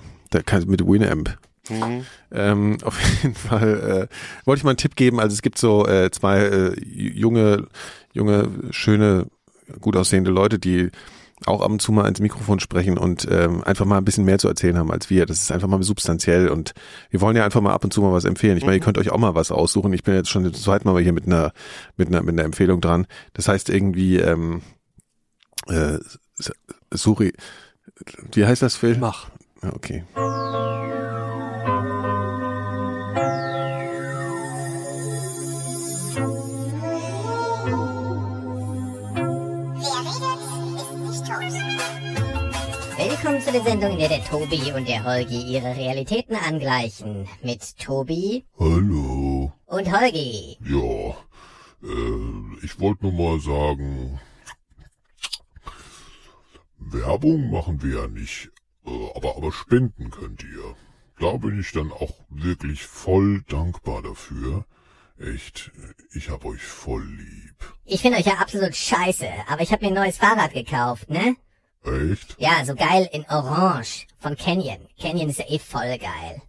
kann, mit Winamp. Mhm. Ähm, auf jeden Fall äh, wollte ich mal einen Tipp geben. Also es gibt so äh, zwei äh, junge, junge, schöne, gut aussehende Leute, die auch ab und zu mal ins Mikrofon sprechen und ähm, einfach mal ein bisschen mehr zu erzählen haben als wir. Das ist einfach mal substanziell und wir wollen ja einfach mal ab und zu mal was empfehlen. Ich meine, ihr könnt euch auch mal was aussuchen. Ich bin jetzt schon das zweite Mal hier mit einer mit einer mit einer Empfehlung dran. Das heißt irgendwie ähm, äh, Suri, wie heißt das Phil? Mach. Ja, okay. Willkommen zu der Sendung, in der der Tobi und der Holgi ihre Realitäten angleichen. Mit Tobi Hallo. und Holgi. Ja, äh, ich wollte nur mal sagen, Werbung machen wir ja nicht, äh, aber, aber spenden könnt ihr. Da bin ich dann auch wirklich voll dankbar dafür. Echt, ich hab euch voll lieb. Ich finde euch ja absolut scheiße, aber ich habe mir ein neues Fahrrad gekauft, ne? Echt? Ja, so geil in Orange von Canyon. Canyon ist ja eh voll geil.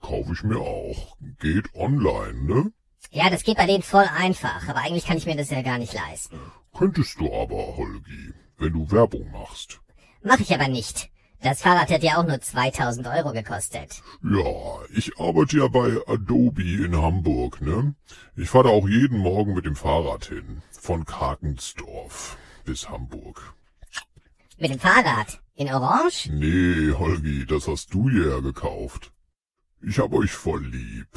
Kaufe ich mir auch. Geht online, ne? Ja, das geht bei denen voll einfach, aber eigentlich kann ich mir das ja gar nicht leisten. Könntest du aber, Holgi, wenn du Werbung machst. Mach ich aber nicht. Das Fahrrad hat ja auch nur 2000 Euro gekostet. Ja, ich arbeite ja bei Adobe in Hamburg, ne? Ich fahre da auch jeden Morgen mit dem Fahrrad hin. Von Karkensdorf bis Hamburg. Mit dem Fahrrad. In Orange? Nee, Holgi, das hast du ja gekauft. Ich hab euch voll lieb.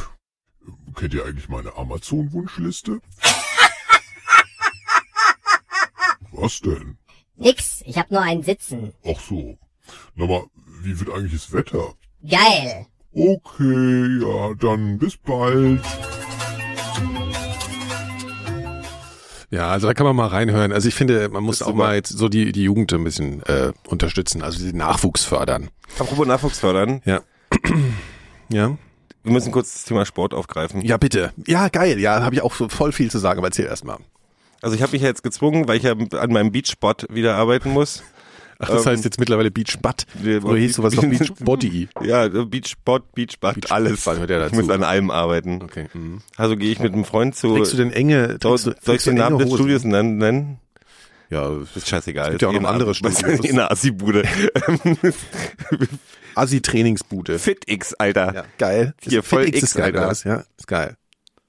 Kennt ihr eigentlich meine Amazon-Wunschliste? Was denn? Nix, ich hab nur einen Sitzen. Ach so. Na mal, wie wird eigentlich das Wetter? Geil. Okay, ja, dann bis bald. Ja, also da kann man mal reinhören. Also ich finde, man muss auch super. mal jetzt so die, die Jugend ein bisschen äh, unterstützen, also den Nachwuchs fördern. Apropos Nachwuchs fördern, Ja. ja. wir müssen kurz das Thema Sport aufgreifen. Ja, bitte. Ja, geil. Ja, habe ich auch so voll viel zu sagen, aber erzähl erst mal. Also ich habe mich ja jetzt gezwungen, weil ich ja an meinem Beachspot wieder arbeiten muss. Ach, das Ähm, heißt jetzt mittlerweile Beach Butt. wir- Oder hieß sowas noch Beach Body? Ja, Beachspot, Beachbad, Beach- alles. Hört ja ich dazu. muss an allem arbeiten. Okay. Mhm. Also gehe ich mit einem Freund zu. Trägst du denn enge, soll, soll ich den Namen des? Studios nennen? Ja, Ist scheißegal. Es gibt ja auch noch eine andere Studios. In einer Assi-Bude. Assi-Trainingsbude. FitX, Alter. Ja, geil. Hier, voll Fit X ist geil, Alter. Ja, ist geil.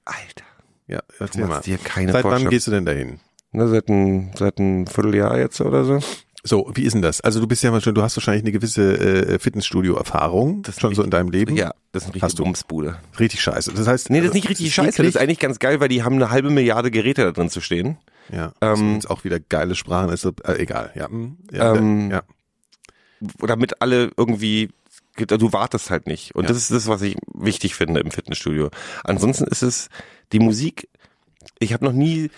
Alter. Ja, erzähl Du mal. dir keine Seit wann Vorstellung. gehst du denn dahin? Ne, seit, ein, seit ein Vierteljahr jetzt oder so. So, wie ist denn das? Also du bist ja mal schon, du hast wahrscheinlich eine gewisse äh, Fitnessstudio-Erfahrung Das ist schon so in deinem Leben. Ja, das ist eine richtige. Bumsbude. Richtig scheiße. Das heißt, Nee, das ist also, nicht richtig scheiße. Das eklig. ist eigentlich ganz geil, weil die haben eine halbe Milliarde Geräte da drin zu stehen. Ja, das Ähm, sind jetzt auch wieder geile Sprachen, ist so, äh, egal, ja. hm, ja, Ähm, ja. damit alle irgendwie du wartest halt nicht. Und Ja. das ist das, was ich wichtig finde im Fitnessstudio. Ansonsten ist es die Musik. Ich habe noch nie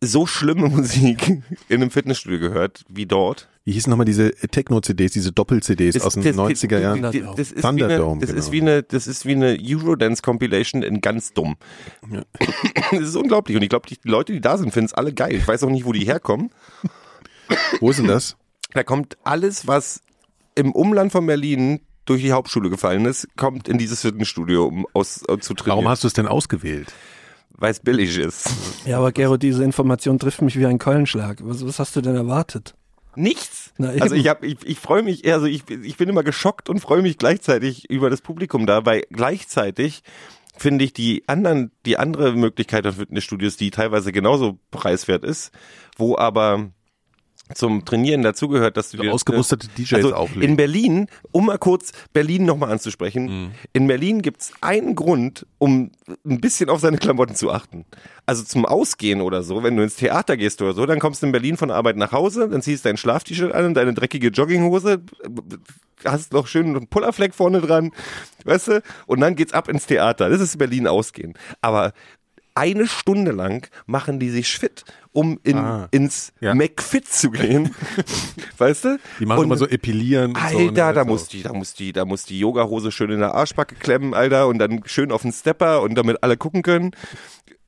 so schlimme Musik in einem Fitnessstudio gehört wie dort. Wie hießen nochmal diese Techno-CDs, diese Doppel-CDs aus den das- 90er Jahren? Das, Thunderdome. das ist Thunderdome, wie eine, das ist genau. wie eine, das ist wie eine Eurodance Compilation in ganz dumm. Das ist unglaublich. Und ich glaube, die Leute, die da sind, finden es alle geil. Ich weiß auch nicht, wo die herkommen. Wo ist denn das? Da kommt alles, was im Umland von Berlin durch die Hauptschule gefallen ist, kommt in dieses Fitnessstudio, um aus, äh, zu trainieren. Warum hast du es denn ausgewählt? Weil es billig ist. Ja, aber Gero, diese Information trifft mich wie ein Keulenschlag. Was, was hast du denn erwartet? Nichts. Also ich habe, ich, ich freue mich, also ich, ich bin immer geschockt und freue mich gleichzeitig über das Publikum da, weil gleichzeitig finde ich die anderen, die andere Möglichkeit an Fitnessstudios, die teilweise genauso preiswert ist, wo aber zum Trainieren dazugehört, dass du dir Ausgemusterte DJs also auflegen. in Berlin, um mal kurz Berlin nochmal anzusprechen, in Berlin gibt's einen Grund, um ein bisschen auf seine Klamotten zu achten. Also zum Ausgehen oder so, wenn du ins Theater gehst oder so, dann kommst du in Berlin von Arbeit nach Hause, dann ziehst du dein Schlaf-T-Shirt an und deine dreckige Jogginghose, hast noch schön einen Pullerfleck vorne dran, weißt du, und dann geht's ab ins Theater. Das ist Berlin Ausgehen. Aber eine Stunde lang machen die sich fit, um in, Ah, ins ja. McFit zu gehen. weißt du? Die machen Und- immer so epilieren. und so, Alter, ne? da So. muss die, da muss die, da muss die Yogahose schön in der Arschbacke klemmen, Alter, und dann schön auf den Stepper und damit alle gucken können.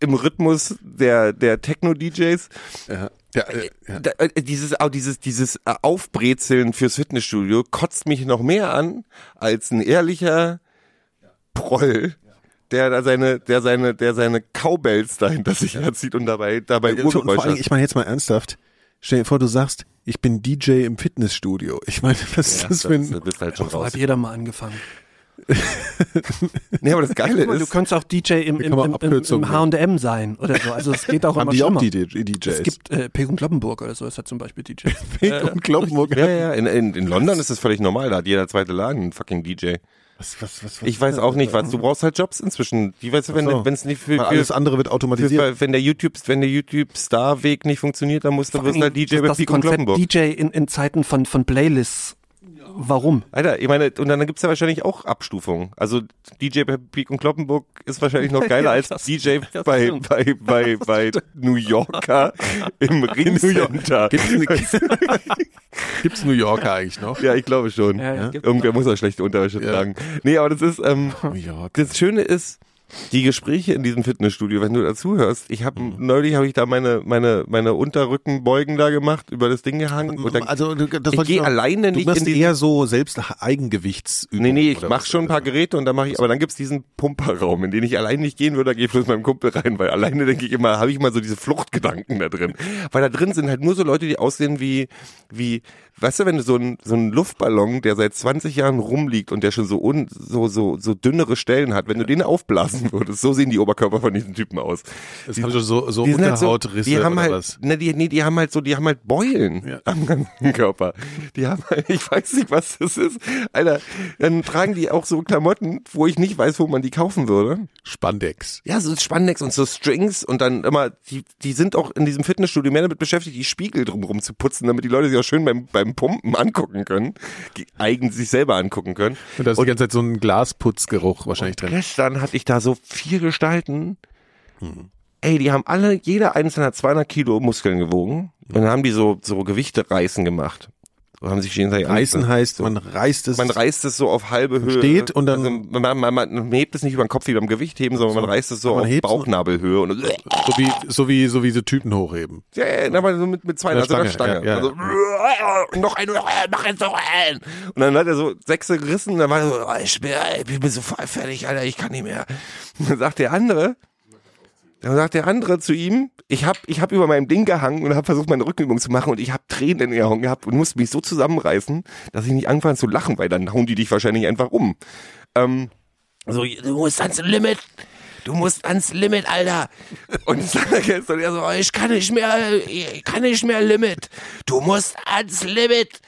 Im Rhythmus der, der Techno-DJs. Ja. Ja, äh, ja. Da, äh, dieses, dieses, dieses äh, Aufbrezeln fürs Fitnessstudio kotzt mich noch mehr an als ein ehrlicher Proll. Der da seine, der seine, der seine Cowbells dahinter sich herzieht und dabei, dabei Und vor Urgeräusche allem, hat. ich meine jetzt mal ernsthaft, stell dir vor, du sagst, ich bin DJ im Fitnessstudio. Ich meine, was ist Ja, das für das, ein... bist halt schon So raus. hat jeder mal angefangen. Nee, aber das Geile mal, du ist, könntest auch DJ im, Da im, im, im, im H&M sein oder so. Also es geht auch Haben immer die auch die DJs? Es gibt äh, Peg und Kloppenburg oder so, ist ja zum Beispiel DJ. Pink und Kloppenburg. ja, ja, in, in, in London ist das völlig normal, da hat jeder zweite Laden einen fucking DJ. Was, was, was, was Ich weiß auch nicht, was, du brauchst halt Jobs inzwischen. Die weißt du, wenn so. wenn es nicht für, für, alles andere wird automatisiert. für wenn der YouTube, wenn der YouTube Star Weg nicht funktioniert, dann musst du wirst halt DJ bei das Pico und Konzept Kloppenburg. DJ in, in Zeiten von, von Playlists. Warum? Alter, ich meine, und dann gibt's ja wahrscheinlich auch Abstufungen. Also DJ bei Peak und Kloppenburg ist wahrscheinlich noch geiler als Das- DJ das bei, bei, bei, bei New Yorker im Ringcenter. Gibt's, gibt's New Yorker eigentlich noch? Ja, ich glaube schon. Ja, ja, Irgendwer muss auch schlechte Unterwäsche Ja. tragen. Nee, aber das ist, ähm, New das Schöne ist, die Gespräche in diesem Fitnessstudio, wenn du dazuhörst, ich habe Mhm. neulich habe ich da meine meine meine Unterrückenbeugen da gemacht, über das Ding gehangen und dann, Also, das ich gehe alleine Du nicht machst in eher so selbst Eigengewichtsübungen. Nee, nee, ich oder mach was? schon ein paar Geräte und dann mache ich, aber dann gibt's diesen Pumperraum, in den ich allein nicht gehen würde, da gehe ich bloß mit meinem Kumpel rein, weil alleine denke ich immer, habe ich immer so diese Fluchtgedanken da drin. Weil da drin sind halt nur so Leute, die aussehen wie, wie, weißt du, wenn du so ein, so ein Luftballon, der seit 20 Jahren rumliegt und der schon so un, so, so, so dünnere Stellen hat, wenn du den aufblasen würdest, so sehen die Oberkörper von diesen Typen aus. Das haben schon so, so Die sind halt so, Unterhautrisse die haben oder halt, was? ne, die, nee, die haben halt so, die haben halt Beulen Ja. am ganzen Körper. Die haben halt, ich weiß nicht, was das ist. Alter, dann tragen die auch so Klamotten, wo ich nicht weiß, wo man die kaufen würde. Spandex. Ja, so Spandex und so Strings und dann immer, die, die sind auch in diesem Fitnessstudio mehr damit beschäftigt, die Spiegel drumherum zu putzen, damit die Leute sich auch schön beim, beim Pumpen angucken können, die eigen sich selber angucken können. Und da ist die ganze Zeit so ein Glasputzgeruch wahrscheinlich drin. Gestern hatte ich da so vier Gestalten. Hm. Ey, die haben alle, jeder einzelne hat 200 Kilo Muskeln gewogen. Und dann haben die so, so Gewichte reißen gemacht. So haben sich gegenseitig Reißen heißt, so. man reißt es. Man reißt es so auf halbe Höhe. steht und dann- Also man, man, man hebt es nicht über den Kopf wie beim Gewichtheben, sondern man reißt es so Man auf Bauchnabelhöhe und so wie, so wie, so wie so Typen hochheben. ja, ja, aber so mit, mit zwei, also Stange. Stange, ja, ja. Also, noch ein, noch ein, noch ein. Und dann hat er so Sechse gerissen, und dann war er so, oh, ich bin, ich bin so fertig, Alter, ich kann nicht mehr. Und dann sagt der andere, dann sagt der andere zu ihm, ich hab, ich hab über meinem Ding gehangen und habe versucht, meine Rückenübung zu machen und ich habe Tränen in den Augen gehabt und musste mich so zusammenreißen, dass ich nicht angefangen zu lachen, weil dann hauen die dich wahrscheinlich einfach um. Ähm, so, du musst ans Limit. Du musst ans Limit, Alter. Und und er so, ich kann nicht mehr, ich kann nicht mehr Limit. Du musst ans Limit.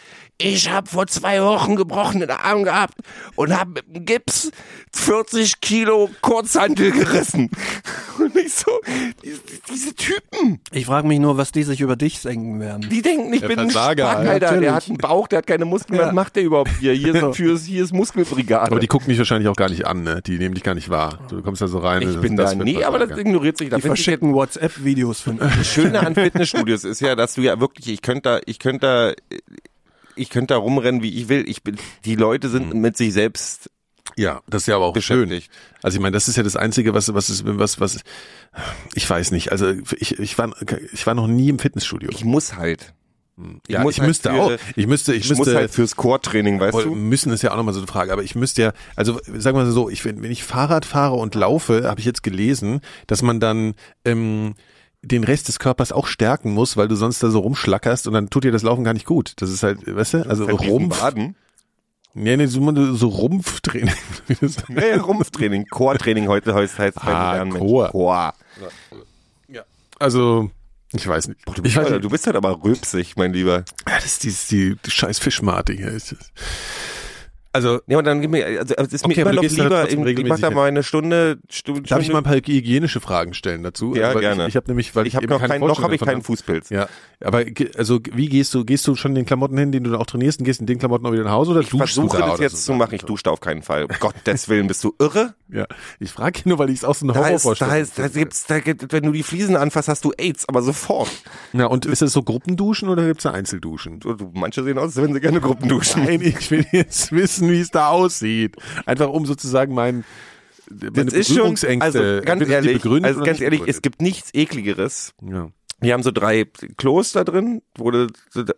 Ich habe vor zwei Wochen gebrochenen Arm gehabt und habe mit dem Gips 40 Kilo Kurzhantel gerissen. Und ich so, diese, diese Typen, Ich frage mich nur, was die sich über dich senken werden. die denken, ich Der bin ein Versager, Spack, ja, Alter. Der hat einen Bauch, der hat keine Muskeln, was macht der überhaupt hier? Hier ist, für, hier ist Muskelbrigade. Aber die gucken dich wahrscheinlich auch gar nicht an, ne? Die nehmen dich gar nicht wahr. Du kommst da so rein. ich das- bin das da, nee, aber das ignoriert sich. Da Die verschicken WhatsApp-Videos von Das Schöne an Fitnessstudios ist ja, dass du ja wirklich, ich könnte da, ich könnte da, ich könnte da rumrennen, wie ich will. Ich bin, die Leute sind mit sich selbst Ja, das ist ja aber auch schön. Also ich meine, das ist ja das Einzige, was, was ist, was, was, ich weiß nicht. Also ich, ich war, ich war noch nie im Fitnessstudio. Ich muss halt. Ich, ja, muss ich halt müsste auch. Ich müsste, ich, Ich, müsste muss halt fürs Core-Training, weißt du? müssen ist ja auch nochmal so eine Frage, aber ich müsste ja, also sagen wir mal so, ich, wenn wenn ich Fahrrad fahre und laufe, habe ich jetzt gelesen, dass man dann ähm, den Rest des Körpers auch stärken muss, weil du sonst da so rumschlackerst und dann tut dir das Laufen gar nicht gut. Das ist halt, weißt du, also Rumpf. Rumpf. Baden. Nee, nee, so, so Rumpftraining. Ja, ja, Rumpftraining. Core-Training heute heißt, heißt Ah, lernen, Mensch. Core. Core. also, Ich weiß nicht. Du ich bist, weiß halt- nicht. du bist halt aber rülpsig, mein Lieber. Ja, das ist die, die, die scheiß Fischmate hier. Das. Also, Ja, und dann gib mir, also es ist mir Okay, immer aber du noch lieber, ich mach da mal eine Stunde, Stunde darf ich mal ein paar hygienische Fragen stellen dazu? Ja, Weil gerne. Ich, ich habe nämlich, weil ich, habe noch keine keinen, noch habe ich keinen Fußpilz. Ja, aber also wie gehst du? Gehst du schon in den Klamotten hin, den du auch trainierst, und gehst in den Klamotten auch wieder nach Hause oder Ich duschst versuche du da das jetzt so? zu machen, ich dusche da auf keinen Fall. Um Gottes Willen, bist du irre? Ja, ich frage nur, weil ich es auch so eine Da ist, da ist, da gibt's, da gibt, wenn du die Fliesen anfasst, hast du AIDS, aber sofort. Ja, und ist es so Gruppenduschen oder gibt's da Einzelduschen? Du, du, manche sehen aus, als wenn sie gerne Gruppen duschen. Nein, ich will jetzt wissen, wie es da aussieht. Einfach um sozusagen mein meine Das ist schon, also ganz die ehrlich, also ganz ehrlich, es gibt nichts ekligeres. ja. Wir haben so drei Klos da drin, wo du,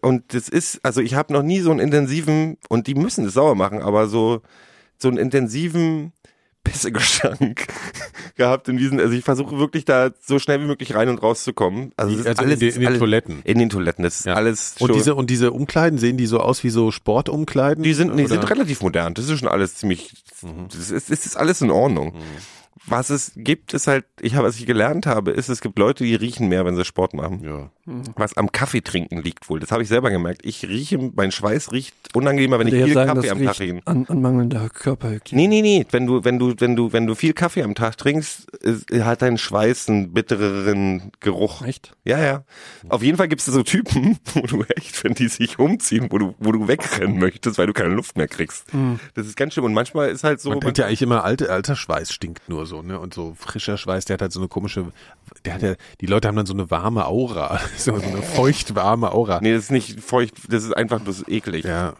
und das ist, also ich habe noch nie so einen intensiven, und die müssen es sauer machen, aber so, so einen intensiven Pissegestank gehabt in diesen, also ich versuche wirklich da so schnell wie möglich rein und rauszukommen. Also, das ist Also in alles, den- in den alles, Toiletten. In den Toiletten, das ist Ja. alles Und diese und diese Umkleiden sehen die so aus wie so Sportumkleiden? Die sind, die sind relativ modern. Das ist schon alles ziemlich, Mhm. das ist, das ist alles in Ordnung. Was es gibt, ist halt, ich habe, was ich gelernt habe, ist, es gibt Leute, die riechen mehr, wenn sie Sport machen. ja. Was am Kaffee trinken liegt wohl. Das habe ich selber gemerkt. Ich rieche, mein Schweiß riecht unangenehmer, wenn ich viel sagen, Kaffee das am Tag trinke. an, an mangelnder Körperhygiene. Nee, nee, nee. Wenn du, wenn du, wenn du, wenn du viel Kaffee am Tag trinkst, ist, hat dein Schweiß einen bittereren Geruch. Echt? Ja, ja. Auf jeden Fall gibt es so Typen, wo du echt, wenn die sich umziehen, wo du, wo du wegrennen möchtest, weil du keine Luft mehr kriegst. Das ist ganz schlimm. Und manchmal ist halt so. Man denkt ja eigentlich immer, alte, alter Schweiß stinkt nur so, ne? Und so frischer Schweiß, der hat halt so eine komische, der hat ja, die Leute haben dann so eine warme Aura, so eine feucht warme Aura. nee, das ist nicht feucht, das ist einfach bloß eklig. Ja.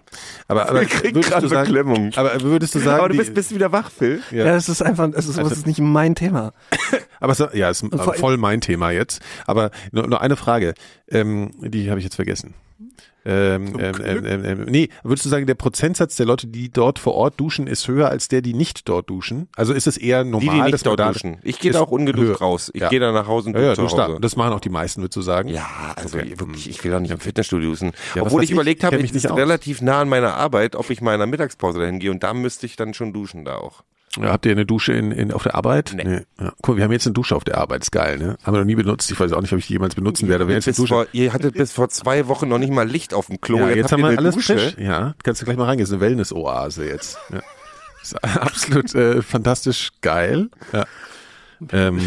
Aber, aber würdest du sagen, Beklemmung. aber würdest du sagen, Aber du die- bist, bist du wieder wach, Phil? Ja. Ja, es ist einfach, es ist, es ist nicht mein Thema. Aber es, ja, ist vor allem- voll mein Thema jetzt. Aber nur, nur eine Frage, ähm, die habe ich jetzt vergessen. Ähm, ähm, ähm, ähm, ähm, nee, würdest du sagen, der Prozentsatz der Leute, die dort vor Ort duschen, ist höher als der, die nicht dort duschen? Also ist es eher normal, Die, die dass nicht man dort da duschen. Ich gehe da auch ungeduscht raus. Ich Ja. gehe da nach Hause und Ja, ja, dusche du zu stark. Hause. Das machen auch die meisten, würdest du sagen? Ja, also Okay. wirklich, ich will doch nicht im Fitnessstudio duschen. Ja, Obwohl ich ich? überlegt Ich habe, mich es nicht ist relativ nah an meiner Arbeit, ob ich mal in der Mittagspause dahin gehe und da müsste ich dann schon duschen da auch. Ja, habt ihr eine Dusche in, in, auf der Arbeit? Nee. Ja. Cool, wir haben jetzt eine Dusche auf der Arbeit, ist geil, ne? Haben wir noch nie benutzt. Ich weiß auch nicht, ob ich die jemals benutzen werde. Aber jetzt eine Dusche. vor, ihr hattet bis vor zwei Wochen noch nicht mal Licht auf dem Klo. ja, jetzt, habt haben ihr wir eine alles Dusche. frisch. Ja, kannst du gleich mal reingehen. ist eine Wellness-Oase jetzt. Ja. Ist absolut äh, fantastisch geil. Ja. Ähm,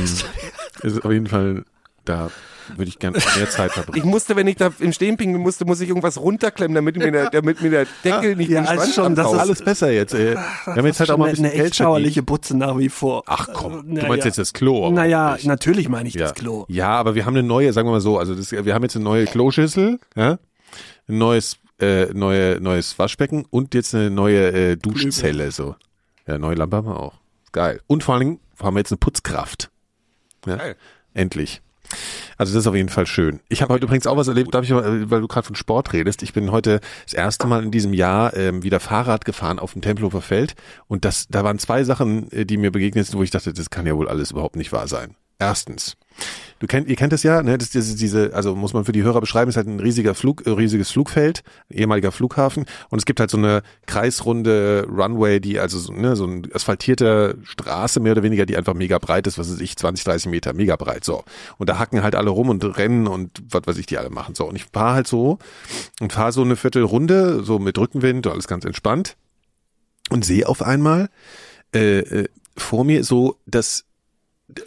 ist auf jeden Fall, da würde ich gerne mehr Zeit Ich verbringen. musste, wenn ich da im Stehen pinkeln musste, muss ich irgendwas runterklemmen, damit mir der, damit mir der Deckel nicht Ja, den ist Schwanz schon, das ist- Alles besser jetzt. Äh. Wir haben jetzt halt auch mal ein eine, bisschen eine Geld echt schauerliche. Butze nach wie vor. Ach komm, Na du meinst ja. jetzt das Klo. Naja, nicht. natürlich meine ich ja. das Klo. Ja, aber wir haben eine neue, sagen wir mal so, also das, wir haben jetzt eine neue Kloschüssel, ja, ein neues, äh, neue, neues Waschbecken und jetzt eine neue äh, Duschzelle, so. Ja, neue Lampe haben wir auch. Geil. Und vor allen Dingen haben wir jetzt eine Putzkraft. Ja, Geil. endlich. Also das ist auf jeden Fall schön. Ich habe heute übrigens auch was erlebt, ich mal, weil du gerade von Sport redest. Ich bin heute das erste Mal in diesem Jahr ähm, wieder Fahrrad gefahren auf dem Tempelhofer Feld und das, da waren zwei Sachen, äh, die mir begegnet sind, wo ich dachte, das kann ja wohl alles überhaupt nicht wahr sein. Erstens, du kennt, ihr kennt das ja, ne? Das, das ist diese, also muss man für die Hörer beschreiben, ist halt ein riesiger Flug, äh, riesiges Flugfeld, ehemaliger Flughafen und es gibt halt so eine kreisrunde Runway, die also so, ne, so ein asphaltierter Straße mehr oder weniger, die einfach mega breit ist, was weiß ich, 20, 30 Meter, mega breit, so. Und da hacken halt alle rum und rennen und was weiß ich, die alle machen, so. Und ich fahre halt so und fahre so eine Viertelrunde, so mit Rückenwind, alles ganz entspannt und sehe auf einmal äh, äh, vor mir so, dass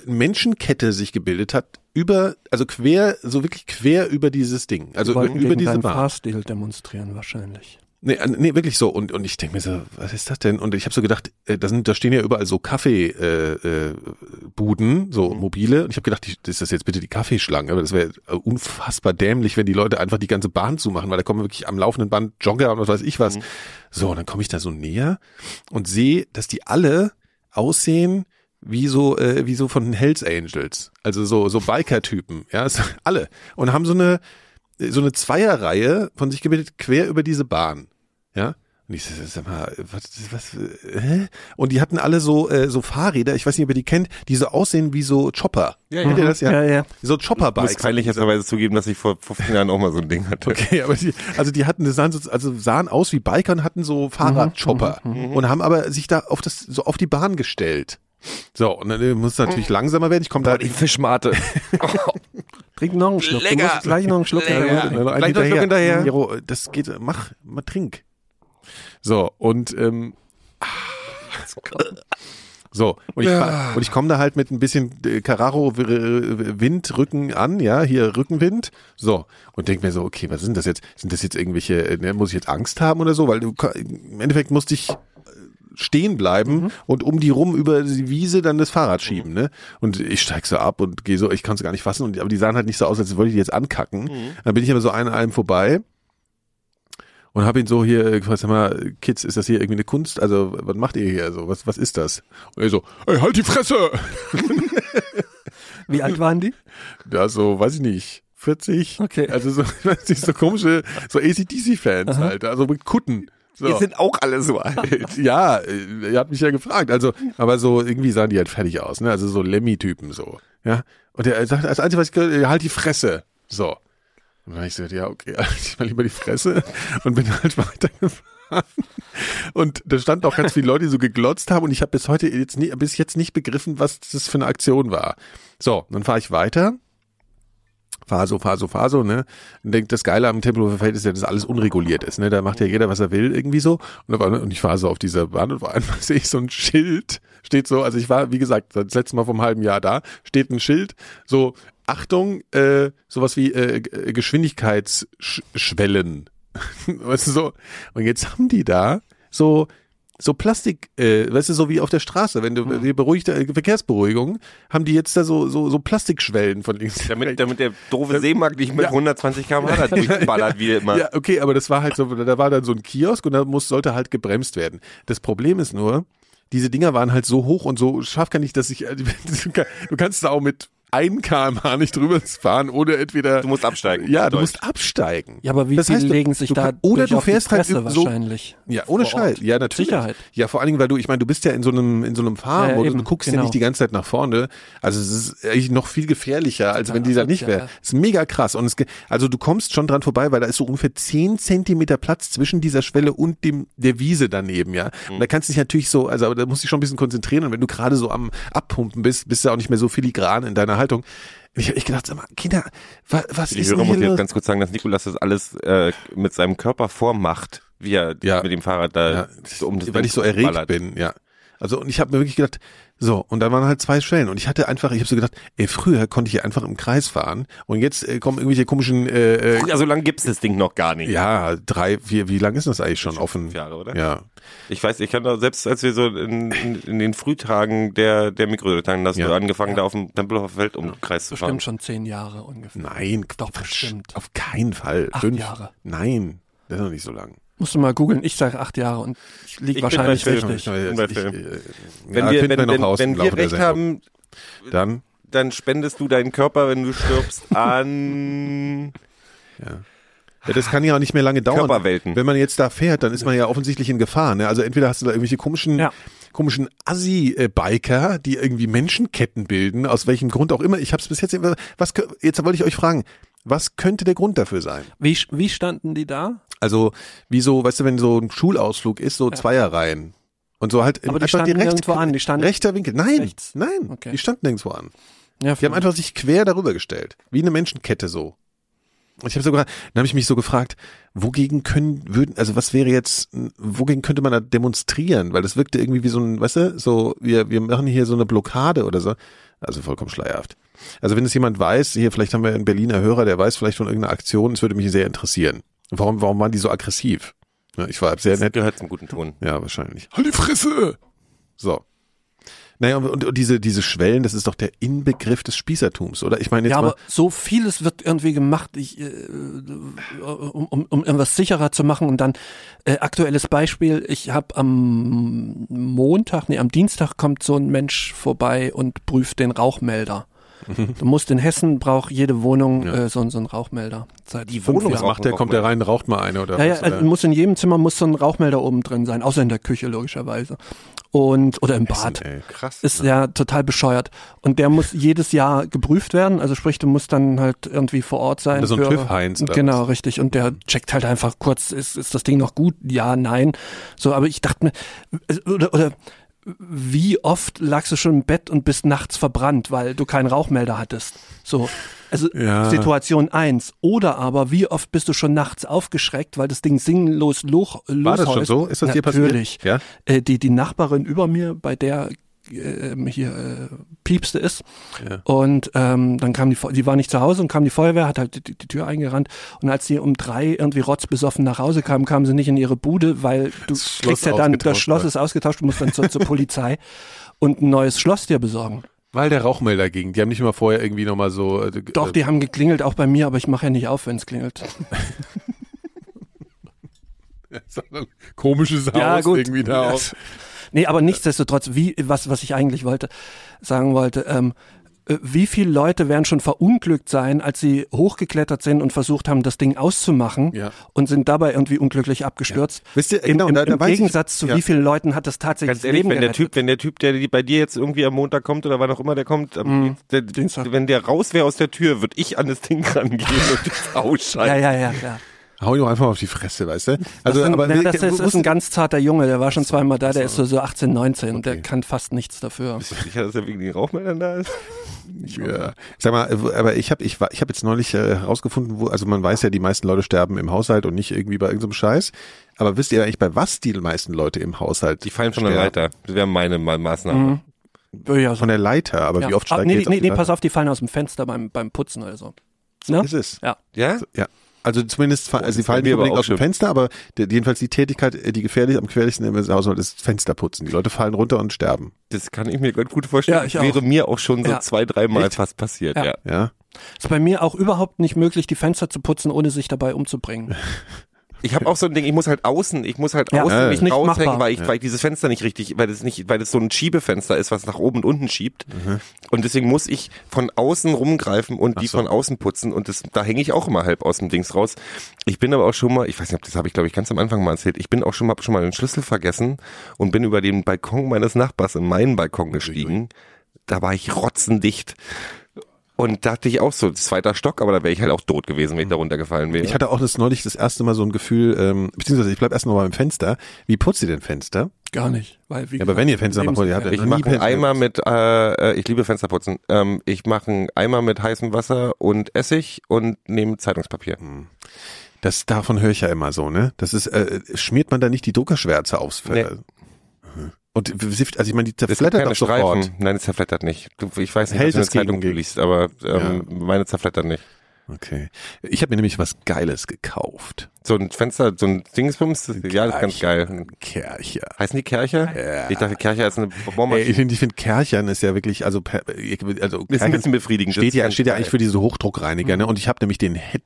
Menschenkette sich gebildet hat über, also quer, so wirklich quer über dieses Ding, also über gegen diese Bahn. Fahrstil demonstrieren wahrscheinlich. Nee, äh, nee, wirklich so. Und, und ich denke mir so, was ist das denn? Und ich habe so gedacht, äh, da, sind, da stehen ja überall so Kaffeebuden, äh, Buden, so mobile. Und ich habe gedacht, die, ist das jetzt bitte die Kaffeeschlange? Aber das wäre äh, unfassbar dämlich, wenn die Leute einfach die ganze Bahn zumachen, weil da kommen wirklich am laufenden Band Jogger und was weiß ich was. So, und dann komme ich da so näher und sehe, dass die alle aussehen wie so, äh, wie so von den Hells Angels. Also so, so Biker-Typen, ja, so, alle. Und haben so eine, so eine Zweierreihe von sich gebildet quer über diese Bahn. Ja. Und ich sag mal, was, was, hä? Und die hatten alle so, äh, so Fahrräder, ich weiß nicht, ob ihr die kennt, die so aussehen wie so Chopper. Ja, Kennt ja. ihr das? Ja. Ja, ja. So Ich muss peinlicherweise zugeben, dass ich vor 15 Jahren auch mal so ein Ding hatte. Okay, aber die, also die hatten, die sahen, so, also sahen aus wie Biker und hatten so Fahrradchopper und haben aber sich da auf das, so auf die Bahn gestellt. So, und dann muss es natürlich langsamer werden. Ich komme da, die Fischmate. Trink noch einen Schluck. Lecker. Du musst gleich noch einen Schluck Lecker. trinken. Noch einen Gleich noch einen Schluck hinterher. Jero, das geht, mach, mal trink. So, und, ähm, so, und ich, fahr- und ich komme da halt mit ein bisschen Carraro äh, Windrücken an, ja, hier Rückenwind. So, und denk mir so, okay, was sind das jetzt? Sind das jetzt irgendwelche, äh, ne, muss ich jetzt Angst haben oder so? Weil du im Endeffekt musste ich stehen bleiben und um die rum über die Wiese dann das Fahrrad schieben, ne? Und ich steig so ab und gehe so, ich kann es gar nicht fassen, und, aber die sahen halt nicht so aus, als wollte ich die jetzt ankacken. Dann bin ich aber so an einem vorbei und habe ihn so hier äh, gefragt, sag mal, Kids, ist das hier irgendwie eine Kunst? Also, was macht ihr hier? So, was, was ist das? Und er so, ey, halt die Fresse! Wie alt waren die? Ja, so, weiß ich nicht, 40? Okay. Also so, ich weiß nicht, so komische, so ACDC-Fans halt, also mit Kutten. So. Wir sind auch alle so alt. ja, äh, er hat mich ja gefragt. Also, aber so irgendwie sahen die halt fertig aus, ne? Also so Lemmy-Typen so. Ja. Und er sagt, als Einzige, was ich gehört, halt die Fresse. So. Und dann hab ich gesagt, ja, okay, halt ich mal lieber die Fresse und bin halt weitergefahren. Und da standen auch ganz viele Leute, die so geglotzt haben und ich habe bis heute jetzt nie, bis jetzt nicht begriffen, was das für eine Aktion war. So, dann fahre ich weiter. Fahr so, fahr so, fahr so, ne? Und denkt, das Geile am Tempelhofer Feld ist ja, dass alles unreguliert ist, ne? Da macht ja jeder, was er will, irgendwie so. Und, einmal, und ich fahre so auf dieser Bahn und auf einmal sehe ich so ein Schild, steht so, also ich war, wie gesagt, das letzte Mal vom halben Jahr da, steht ein Schild, so, Achtung, äh, sowas wie äh, G- Geschwindigkeitsschwellen. weißt du so? Und jetzt haben die da so so Plastik, äh, weißt du, so wie auf der Straße, wenn du die beruhigte äh, Verkehrsberuhigung, haben die jetzt da so so so Plastikschwellen von links. Damit, damit der doofe Seemarkt nicht mit 120 km/h durchballert, wie immer. Ja, okay, aber das war halt so, da war dann so ein Kiosk und da muss, sollte halt gebremst werden. Das Problem ist nur, diese Dinger waren halt so hoch und so scharfkantig, dass ich, du kannst da auch mit 1 kmh nicht drüber fahren, ohne entweder. Du musst absteigen. Ja, du Deutsch. musst absteigen. Ja, aber wie Das heißt, du- legen sich du da kann- oder du auf die fährst halt so- wahrscheinlich? Ja, ohne. Scheiß. Ja, natürlich. Sicherheit. Ja, vor allen Dingen, weil du, ich meine, du bist ja in so einem, in so einem Fahrmodus Ja, und du eben, guckst ja genau. nicht die ganze Zeit nach vorne. Also es ist eigentlich noch viel gefährlicher, als Total wenn dieser nicht wäre. Es ist mega krass. Und es, also du kommst schon dran vorbei, weil da ist so ungefähr 10 Zentimeter Platz zwischen dieser Schwelle und dem, der Wiese daneben, ja. Und da kannst du dich natürlich so, also aber da musst du dich schon ein bisschen konzentrieren. Und wenn du gerade so am Abpumpen bist, bist du auch nicht mehr so filigran in deiner Haltung. Ich habe ich gedacht, sag mal, Kinder, wa, was Die ist Hörer denn muss hier ich jetzt ganz kurz sagen, dass Nikolas das alles äh, mit seinem Körper vormacht, wie er Ja. mit dem Fahrrad da Ja, um das weil ich so erregt ballert. bin, ja. Also und ich habe mir wirklich gedacht, so, und dann waren halt zwei Schwellen und ich hatte einfach, ich habe so gedacht, ey, früher konnte ich hier einfach im Kreis fahren und jetzt äh, kommen irgendwelche komischen äh, äh, Ja, so lange gibt's das Ding noch gar nicht. ja, drei, vier, wie lang ist das eigentlich schon offen? Fünf Jahre, oder? Ja. Ich weiß, ich kann da selbst, als wir so in, in, in den Frühtagen der, der Mikrodilettanten, hast Ja. du angefangen, da auf dem Tempelhofer Feld um den Kreis zu fahren. Bestimmt schon zehn Jahre ungefähr. Nein, Doch, bestimmt. Auf keinen Fall. Acht Fünf. Jahre. Nein, das ist noch nicht so lang. Musst du mal googeln. Ich sage acht Jahre und ich liege Ich wahrscheinlich bei Phil. richtig. bin bei Phil. äh, Wenn ja, wir, wenn, noch wenn, wenn wir recht haben, Dann, dann spendest du deinen Körper, wenn du stirbst, an ja, das kann ja auch nicht mehr lange dauern. Körperwelten. Wenn man jetzt da fährt, dann ist man ja offensichtlich in Gefahr. Ne? Also entweder hast du da irgendwelche komischen, Ja. komischen Assi-Biker, die irgendwie Menschenketten bilden, aus welchem Grund auch immer. Ich habe es bis jetzt, was, jetzt wollte ich euch fragen, was könnte der Grund dafür sein? Wie, wie standen die da? Also, wie so, weißt du, wenn so ein Schulausflug ist, so Zweierreihen. Und so halt Aber die standen direkt nirgendwo an, die standen rechter Winkel. Nein, rechts. nein, Okay. die standen nirgendwo an. Ja, Die haben einfach sich quer darüber gestellt, wie eine Menschenkette so. Und ich habe so gefragt, dann habe ich mich so gefragt, wogegen können würden, also was wäre jetzt, wogegen könnte man da demonstrieren? Weil das wirkte irgendwie wie so ein, weißt du, so wir wir machen hier so eine Blockade oder so. Also vollkommen schleierhaft. Also wenn es jemand weiß, hier vielleicht haben wir einen Berliner Hörer, der weiß vielleicht von irgendeiner Aktion, es würde mich sehr interessieren. Warum warum waren die so aggressiv? Ja, ich war sehr Das nett. gehört zum guten Ton. Ja, wahrscheinlich. Halt die Fresse! So. Naja, und, und diese, diese Schwellen, das ist doch der Inbegriff des Spießertums, oder? Ich meine jetzt ja, mal, aber so vieles wird irgendwie gemacht, ich, äh, um, um, um irgendwas sicherer zu machen. Und dann äh, aktuelles Beispiel, ich habe am Montag, nee, am Dienstag kommt so ein Mensch vorbei und prüft den Rauchmelder. Du musst in Hessen, braucht jede Wohnung Ja. äh, so, so einen Rauchmelder. Seit Die Wohnung macht der? Kommt der rein, raucht mal eine oder Ja, ja, was? also oder? muss in jedem Zimmer muss so ein Rauchmelder oben drin sein, außer in der Küche logischerweise. Und oder im Bad. Ey. Krass. Ist ja total bescheuert. Und der muss jedes Jahr geprüft werden. Also sprich, du musst dann halt irgendwie vor Ort sein. So ein für- TÜV-Heinz Genau, richtig. Und der checkt halt einfach kurz, ist, ist das Ding noch gut? Ja, nein. So, aber ich dachte mir, oder, oder wie oft lagst du schon im Bett und bist nachts verbrannt, weil du keinen Rauchmelder hattest? So. Also Ja. Situation eins. Oder aber wie oft bist du schon nachts aufgeschreckt, weil das Ding sinnlos loch, War das schon so? Ist das dir passiert? Natürlich. Ja. Äh, die, die Nachbarin über mir, bei der ähm, hier äh, piepste ist. Ja. Und ähm, dann kam die, die war nicht zu Hause und kam die Feuerwehr, hat halt die, die Tür eingerannt. Und als sie um drei irgendwie rotzbesoffen nach Hause kam, kam sie nicht in ihre Bude, weil du Das Schloss kriegst ja dann, das Schloss ist ausgetauscht, du musst dann zur, zur Polizei und ein neues Schloss dir besorgen. Weil der Rauchmelder ging. Die haben nicht mal vorher irgendwie nochmal so. Äh, Doch, äh, die haben geklingelt, auch bei mir, aber ich mache ja nicht auf, wenn es klingelt. komisches Haus irgendwie da Ja. auf. Nee, aber nichtsdestotrotz, wie, was, was ich eigentlich wollte, sagen wollte, ähm, äh, wie viele Leute werden schon verunglückt sein, als sie hochgeklettert sind und versucht haben, das Ding auszumachen Ja. und sind dabei irgendwie unglücklich abgestürzt? Wisst ihr, Im, genau, im, da- da im weiß ich- Gegensatz zu ja. wie vielen Leuten hat das tatsächlich Ganz ehrlich, Leben wenn der gerettet? Typ, wenn der Typ, der bei dir jetzt irgendwie am Montag kommt oder wann auch immer der kommt, am Mhm. der, wenn der raus wäre aus der Tür, würde ich an das Ding rangehen und das ja, ausschalten. ja, ja, ja. Hau ihn doch einfach mal auf die Fresse, weißt du? Also, das, aber aber, das, das wo- ist ein ganz zarter Junge, der war schon zweimal da, der so. ist so, so 18, 19, der Okay. kann fast nichts dafür. Bist du sicher, dass er wegen den Rauchmeldern da ist? Ja. Sag mal, äh, aber ich habe ich war, ich habe jetzt neulich äh, herausgefunden, wo also man weiß ja, die meisten Leute sterben im Haushalt und nicht irgendwie bei irgendeinem Scheiß. Aber wisst ihr eigentlich bei was die meisten Leute im Haushalt? Die fallen von der? Leiter. Das wäre meine Ma Maßnahme. Mhm. Ja, so. Von der Leiter, aber ja. wie oft Ah, steigt nee, jetzt nee, auf die nee, Leiter? pass auf, die fallen aus dem Fenster beim, beim Putzen oder so. Ne? Ist es? Ja. Ja? Ja. Also zumindest, fa- also sie fallen mir nicht aber unbedingt aus dem. Fenster, aber der, jedenfalls die Tätigkeit, äh, die gefährlich, am gefährlichsten im Haushalt ist Fensterputzen. Die Leute fallen runter und sterben. Das kann ich mir ganz gut vorstellen. Ja, ich das wäre auch. mir auch schon so Ja. zwei, dreimal Echt? fast passiert. Ja. Ja. Ja. Ist bei mir auch überhaupt nicht möglich, die Fenster zu putzen, ohne sich dabei umzubringen. Ich habe auch so ein Ding, ich muss halt außen, ich muss halt Ja, außen ja, nicht raushängen, machbar. weil ich, weil ich dieses Fenster nicht richtig, weil es nicht, weil es so ein Schiebefenster ist, was nach oben und unten schiebt. Mhm. Und deswegen muss ich von außen rumgreifen und die so. von außen putzen und das, da hänge ich auch immer halb aus dem Dings raus. Ich bin aber auch schon mal, ich weiß nicht, ob das habe ich glaube ich ganz am Anfang mal erzählt, ich bin auch schon mal, schon mal den Schlüssel vergessen und bin über den Balkon meines Nachbars in meinen Balkon gestiegen. Da war ich rotzendicht. Und da dachte ich auch so, zweiter Stock, aber da wäre ich halt auch tot gewesen, wenn ich da runtergefallen wäre. Ich hatte auch das neulich das erste Mal so ein Gefühl, ähm, beziehungsweise ich bleib erst noch mal beim Fenster. Wie putzt ihr denn Fenster? Gar nicht. Weil, wie Ja, aber wenn ihr Fenster macht, ihr habt ja Ich mache einen Fenster Eimer mit, äh, äh, ich liebe Fensterputzen. Ähm, ich mache einen Eimer mit heißem Wasser und Essig und nehme Zeitungspapier. Das davon höre ich ja immer so, ne? Das ist, äh, schmiert man da nicht die Druckerschwärze aufs Nee. Fenster? Und also ich meine, die zerflattert doch sofort. Streifen. Nein, es zerflattert nicht. Du, ich weiß nicht, Hält was eine es gegen- Zeitung du liest, aber ähm, meine zerflattert nicht. Okay. Ich habe mir nämlich was Geiles gekauft. So ein Fenster, so ein Dingsbums, ja, das ist ganz geil. Kercher. Heißen die Kercher? Ja. Ich dachte, Kercher ist eine Ey, ich Bohrmaschine. finde, ich finde Kerchern ist ja wirklich, also, also Ist ein bisschen befriedigend. Steht ja, steht ja eigentlich für diese Hochdruckreiniger, ne? Und ich habe nämlich den Head,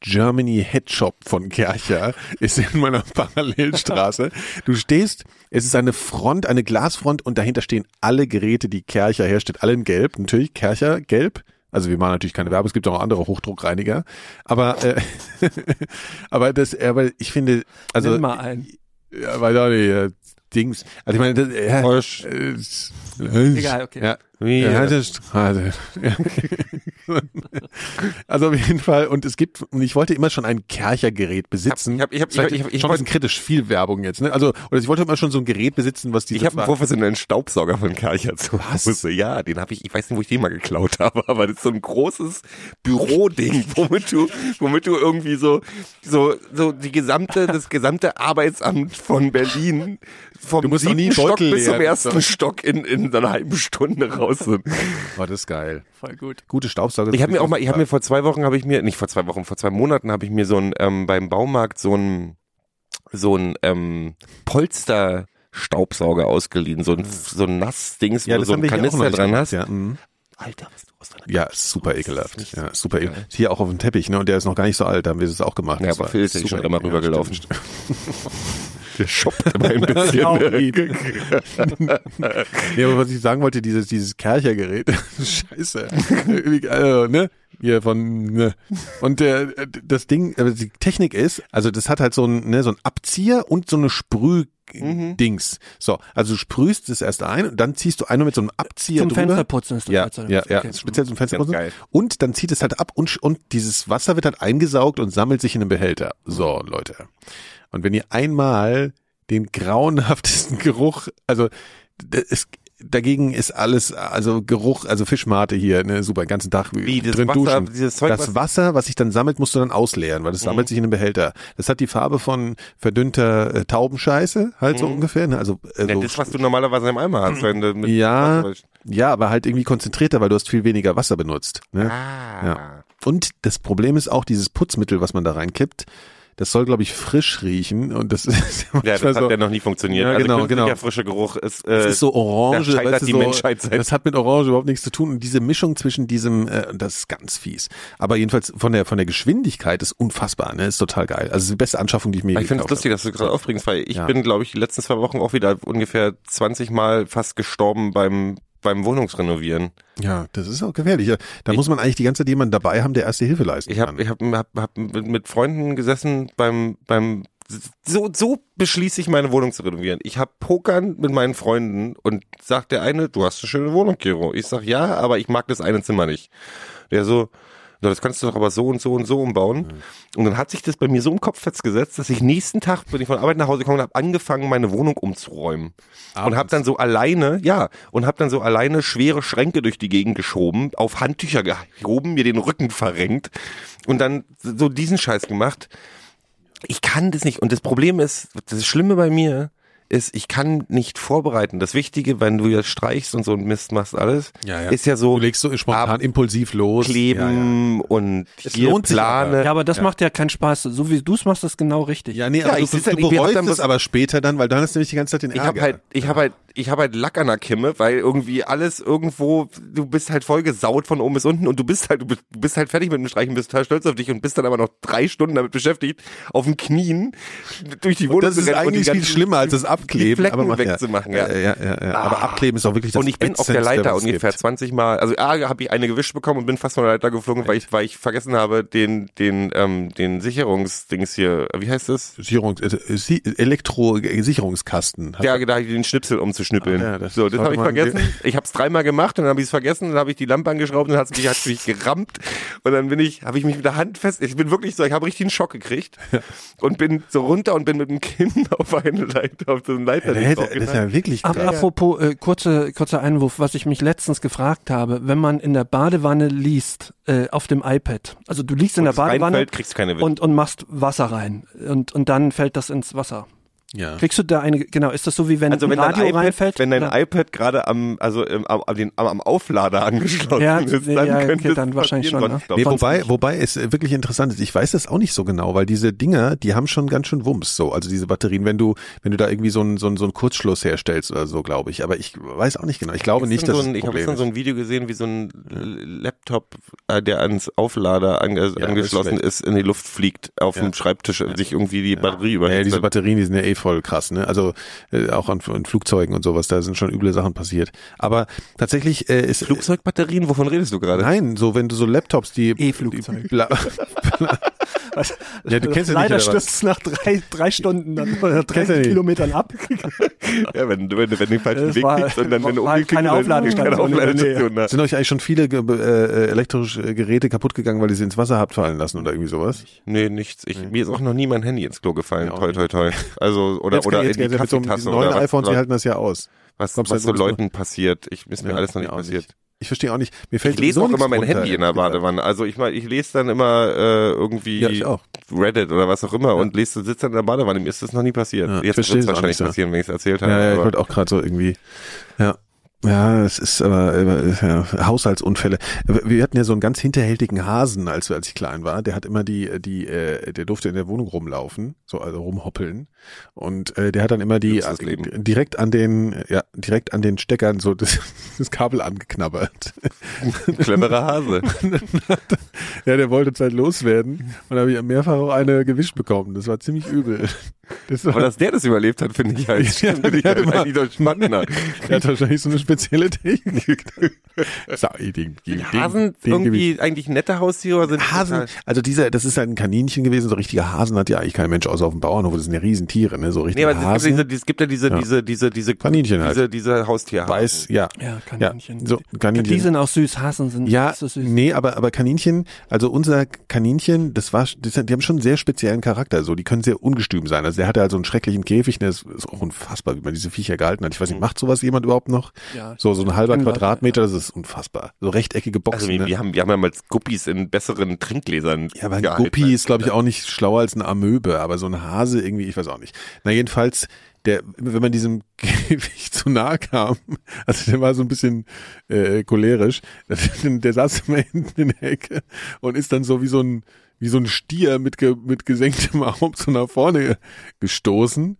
Germany Head Shop von Kercher, ist in meiner Parallelstraße. Du stehst, es ist eine Front, eine Glasfront und dahinter stehen alle Geräte, die Kercher herstellt, alle in Gelb, natürlich Kercher Gelb. Also wir machen natürlich keine Werbung, es gibt auch andere Hochdruckreiniger, aber äh, aber das, aber ich finde, also Nenn mal einen. ja, weiß auch nicht, äh, Dings, also ich meine, das, äh, Frosch. äh, Egal, okay. Ja, Wie, ja. Ja, okay. Also auf jeden Fall, und es gibt, und ich wollte immer schon ein Kercher-Gerät besitzen. Ich hab- ich hab- ich hab- ich hab- ich schon ein bisschen kritisch viel Werbung jetzt, ne? Also, oder ich wollte immer schon so ein Gerät besitzen, was diese Ich habe einen professionellen Staubsauger von Kercher zu Was? Hause. Ja, den habe ich, ich weiß nicht, wo ich den mal geklaut habe, aber das ist so ein großes Büroding, womit du, womit du irgendwie so, so, so die gesamte, das gesamte Arbeitsamt von Berlin vom Du musst doch nie siebten Stock Beutel bis zum ersten Stock in, in einer halben Stunde raus sind. War das geil. Voll gut. Gute Staubsauger. Ich habe mir auch mal, ich habe mir vor zwei Wochen habe ich mir, nicht vor zwei Wochen, vor zwei Monaten habe ich mir so ein ähm, beim Baumarkt so ein so ein ähm, Polster Staubsauger ausgeliehen, so ein so ein Nassdings, ja, wo so haben ein wir hier auch Kanister dran gemacht, hast. Ja, mhm. Alter, was du aus deiner ja ist super ekelhaft. Ja, so super geil. ekelhaft. Hier auch auf dem Teppich, ne? Und der ist noch gar nicht so alt, da haben wir das auch gemacht. Ja, Das aber Phil ist schon immer rübergelaufen. Der shoppt immer ein bisschen. Auch ne? Aber was ich sagen wollte, dieses, dieses Kercher-Gerät, scheiße. Also, ne? Hier von, ne? Und der, das Ding, aber die Technik ist, also das hat halt so ein, ne, so ein Abzieher und so eine Sprüh, Dings. So, also du sprühst es erst ein und dann ziehst du einmal mit so einem Abzieher Zum drüber. Fensterputzen ist das Ja, jetzt, oder ja, ja, Okay. speziell zum Fensterputzen. geil. Und dann zieht es halt ab und, und dieses Wasser wird halt eingesaugt und sammelt sich in einem Behälter. So, Leute. Und wenn ihr einmal den grauenhaftesten Geruch, also es, dagegen ist alles, also Geruch, also Fischmate hier, ne, super, den ganzen Tag Wie, drin Wasser, duschen. Zeug, das was- Mhm. Wasser, was sich dann sammelt, musst du dann ausleeren, weil das sammelt sich in einem Behälter. Das hat die Farbe von verdünnter äh, Taubenscheiße, halt so ungefähr. Ne? Also äh, Mhm. Ja, so das, was du normalerweise im Eimer hast, wenn du mit Ja, ja, aber halt irgendwie konzentrierter, weil du hast viel weniger Wasser benutzt. Ne? Ah. Ja. Und das Problem ist auch dieses Putzmittel, was man da reinkippt. Das soll, glaube ich, frisch riechen und das ist Ja, manchmal das hat so, ja noch nie funktioniert. Ja, also genau, genau. frischer Geruch ist, äh, das ist so orange, da scheitert weißt du, die so, Menschheit seit das hat mit Orange überhaupt nichts zu tun und diese Mischung zwischen diesem, äh, das ist ganz fies. Aber jedenfalls von der von der Geschwindigkeit ist unfassbar, ne, ist total geil. Also die beste Anschaffung, die ich mir je Ich finde es lustig, dass du gerade aufbringst, weil ich Ja. bin, glaube ich, die letzten zwei Wochen auch wieder ungefähr 20 Mal fast gestorben beim beim Wohnungsrenovieren. Ja, das ist auch gefährlich. Da muss man eigentlich die ganze Zeit jemanden dabei haben, der erste Hilfe leisten Ich habe kann. ich hab, hab, hab mit mit Freunden gesessen beim beim so so beschließe ich meine Wohnung zu renovieren. Ich habe Pokern mit meinen Freunden und sagt der eine, du hast eine schöne Wohnung, Kiro. Ich sag ja, aber ich mag das eine Zimmer nicht. Der so, "Na, das kannst du doch aber so und so und so umbauen. Und dann hat sich das bei mir so im Kopf festgesetzt, dass ich nächsten Tag, bin ich von Arbeit nach Hause gekommen habe angefangen, meine Wohnung umzuräumen. Und habe dann so alleine, ja, und habe dann so alleine schwere Schränke durch die Gegend geschoben, auf Handtücher gehoben, mir den Rücken verrenkt und dann so diesen Scheiß gemacht. Ich kann das nicht. Und das Problem ist, das Schlimme bei mir ist, ich kann nicht vorbereiten. Das Wichtige, wenn du jetzt streichst und so ein Mist machst alles, Ja, ja. ist ja so du legst so spontan impulsiv los. kleben und Es hier lohnt sich plane. Ja, aber das macht ja keinen Spaß. So wie du es machst, ist genau richtig. Ja, nee, Ja, aber ich du, ja du wir bereust es das- aber später dann, weil dann hast du nämlich die ganze Zeit den Ich Ärger. habe halt, ich habe halt, ich habe halt Lack an der Kimme, weil irgendwie alles irgendwo, du bist halt voll gesaut von oben bis unten und du bist halt, du bist, du bist halt fertig mit dem Streichen, bist total stolz auf dich und bist dann aber noch drei Stunden damit beschäftigt, auf den Knien durch die Wohnung das zu ist rennen und eigentlich die viel schlimmer als das Abkleben. Flecken aber man- wegzumachen, ja. Ja, ja, ja, ja. Aber Ah. Abkleben ist auch wirklich das und ich bin auf der Leiter ungefähr gibt. 20 Mal, also A, habe ich eine gewischt bekommen und bin fast von der Leiter geflogen, weil ich, weil ich vergessen habe, den, den, ähm, den Sicherungsdings hier, wie heißt das? Sicherungs äh, Sie- Elektro-Sicherungskasten. Ja, da habe ich den Schnipsel umzuschnippeln. Ach ja, das so, das habe ich vergessen. Ich habe es dreimal gemacht, dann habe ich es vergessen, dann habe ich die Lampe angeschraubt und dann hat es mich, hat's mich gerammt und dann bin ich, habe ich mich mit der Hand fest, ich bin wirklich so, ich habe richtig einen Schock gekriegt und bin so runter und bin mit dem Kinn auf eine Leiter, auf so einen Leiter. Ja, das ist ja wirklich Aber apropos, äh, kurze, kurzer Einwurf, was ich mich letztens gefragt habe, wenn man in der Badewanne liest, äh, auf dem iPad, also du liegst in der Wenn es Badewanne reinfällt, kriegst keine und, und machst Wasser rein und, und dann fällt das ins Wasser. Ja. Kriegst du da eine, genau, ist das so wie wenn Also wenn ein dein Radio iPad, reinfällt? wenn dein Oder- iPad gerade am, also im, am, am, am, Auflader angeschlossen Ja, ist, dann ja, okay, könnte es dann wahrscheinlich schon, ne? Nee, wobei, nicht. wobei es wirklich interessant ist. Ich weiß das auch nicht so genau, weil diese Dinger, die haben schon ganz schön Wumms, so. Also diese Batterien, wenn du, wenn du da irgendwie so einen, so einen, so einen Kurzschluss herstellst oder so, glaube ich. Aber ich weiß auch nicht genau. Ich glaube nicht, gestern dass so ein, es ich habe gestern so ein Video gesehen, wie so ein Laptop, äh, der ans Auflader Ja, angeschlossen ist ist, in die Luft fliegt, auf Ja. dem Schreibtisch und sich irgendwie die Batterie Ja, überhitzt. diese Batterien, die sind ja eh voll krass, ne? Also äh, auch an, an Flugzeugen und sowas, da sind schon üble Sachen passiert. Aber tatsächlich äh, ist Flugzeugbatterien, wovon redest du gerade? Nein, so wenn du so Laptops, die E-Flugzeug. Was? ja, du kennst ja nicht, Leider was? stürzt es nach drei, drei Stunden dann, oder Kennst du 30 nicht? Kilometern ab. Ja, wenn du, wenn wenn du den falschen Das Weg war- kriegst und dann, wenn du keine bist, Aufladestation. Aufladestation. Sind euch eigentlich schon viele ge- äh, elektrische Geräte kaputt gegangen, weil ihr sie ins Wasser habt fallen lassen oder irgendwie sowas? Nee, nichts. Ich, Mir ist auch noch nie mein Handy ins Klo gefallen. Auch toi, toi, toi. Also, oder, Jetzt oder jetzt, in die so Kaffeetasse diesen neuen iPhones, die halten das ja aus. was, was du so Leuten passiert. Ich, ist mir Ja, alles noch nicht passiert. Ich verstehe auch nicht. Mir fällt Ich lese sowieso auch immer mein runter, Handy in der. Badewanne. Also ich meine, ich lese dann immer äh, irgendwie Ja. Reddit oder was auch immer und lese, sitze dann in der Badewanne. Mir ist das noch nie passiert. Ja, Jetzt wird es wahrscheinlich nicht so. passieren, wenn ich es erzählt habe. Ja, ja, ich wollte auch gerade so irgendwie. Ja. Ja, es ist aber ja, Haushaltsunfälle. Wir hatten ja so einen ganz hinterhältigen Hasen, als, als ich klein war. Der hat immer die, die, äh, der durfte in der Wohnung rumlaufen, so also rumhoppeln. Und äh, der hat dann immer die Leben. direkt an den, ja, direkt an den Steckern so das, das Kabel angeknabbert. Cleverer Hase. ja, der wollte halt loswerden und da habe ich mehrfach auch eine gewischt bekommen. Das war ziemlich übel. Das war, Aber dass der das überlebt hat, finde ich halt, Ja, finde ich halt immer- der hat wahrscheinlich so eine spezielle Technik. so, ding, ding, Hasen ding, ding, irgendwie eigentlich nette Haustiere oder sind Hasen, also dieser, das ist halt ein Kaninchen gewesen, so richtiger Hasen hat ja eigentlich kein Mensch außer auf dem Bauernhof, das sind ja Riesentiere, ne, so Nee, richtige aber es gibt, diese, es gibt ja diese, Ja. diese, diese, diese, Kaninchen halt. diese, diese Haustierhasen. Weiß, ja. Ja, Kaninchen. Ja, so, Kaninchen. Die sind auch süß, Hasen sind Ja, nicht so süß. nee, aber, aber Kaninchen, also unser Kaninchen, das war, das, die haben schon einen sehr speziellen Charakter, so, die können sehr ungestüm sein. Also der hatte halt so einen schrecklichen Käfig, der ist, ist auch unfassbar, wie man diese Viecher gehalten hat. Ich weiß nicht, macht sowas jemand überhaupt noch? Ja. So, so ein halber Quadratmeter, das ist unfassbar. So rechteckige Boxen. Also wir, ne? wir haben, wir haben ja mal Guppies in besseren Trinkgläsern. Ja, aber ein. Guppi ist, glaube ich, auch nicht schlauer als eine Amöbe, aber so ein Hase irgendwie, ich weiß auch nicht. Na, jedenfalls, der, wenn man diesem Käfig zu nahe kam, also der war so ein bisschen äh, cholerisch, der saß immer hinten in der Ecke und ist dann so wie so ein, wie so ein Stier mit, ge, mit gesenktem Haupt so nach vorne gestoßen.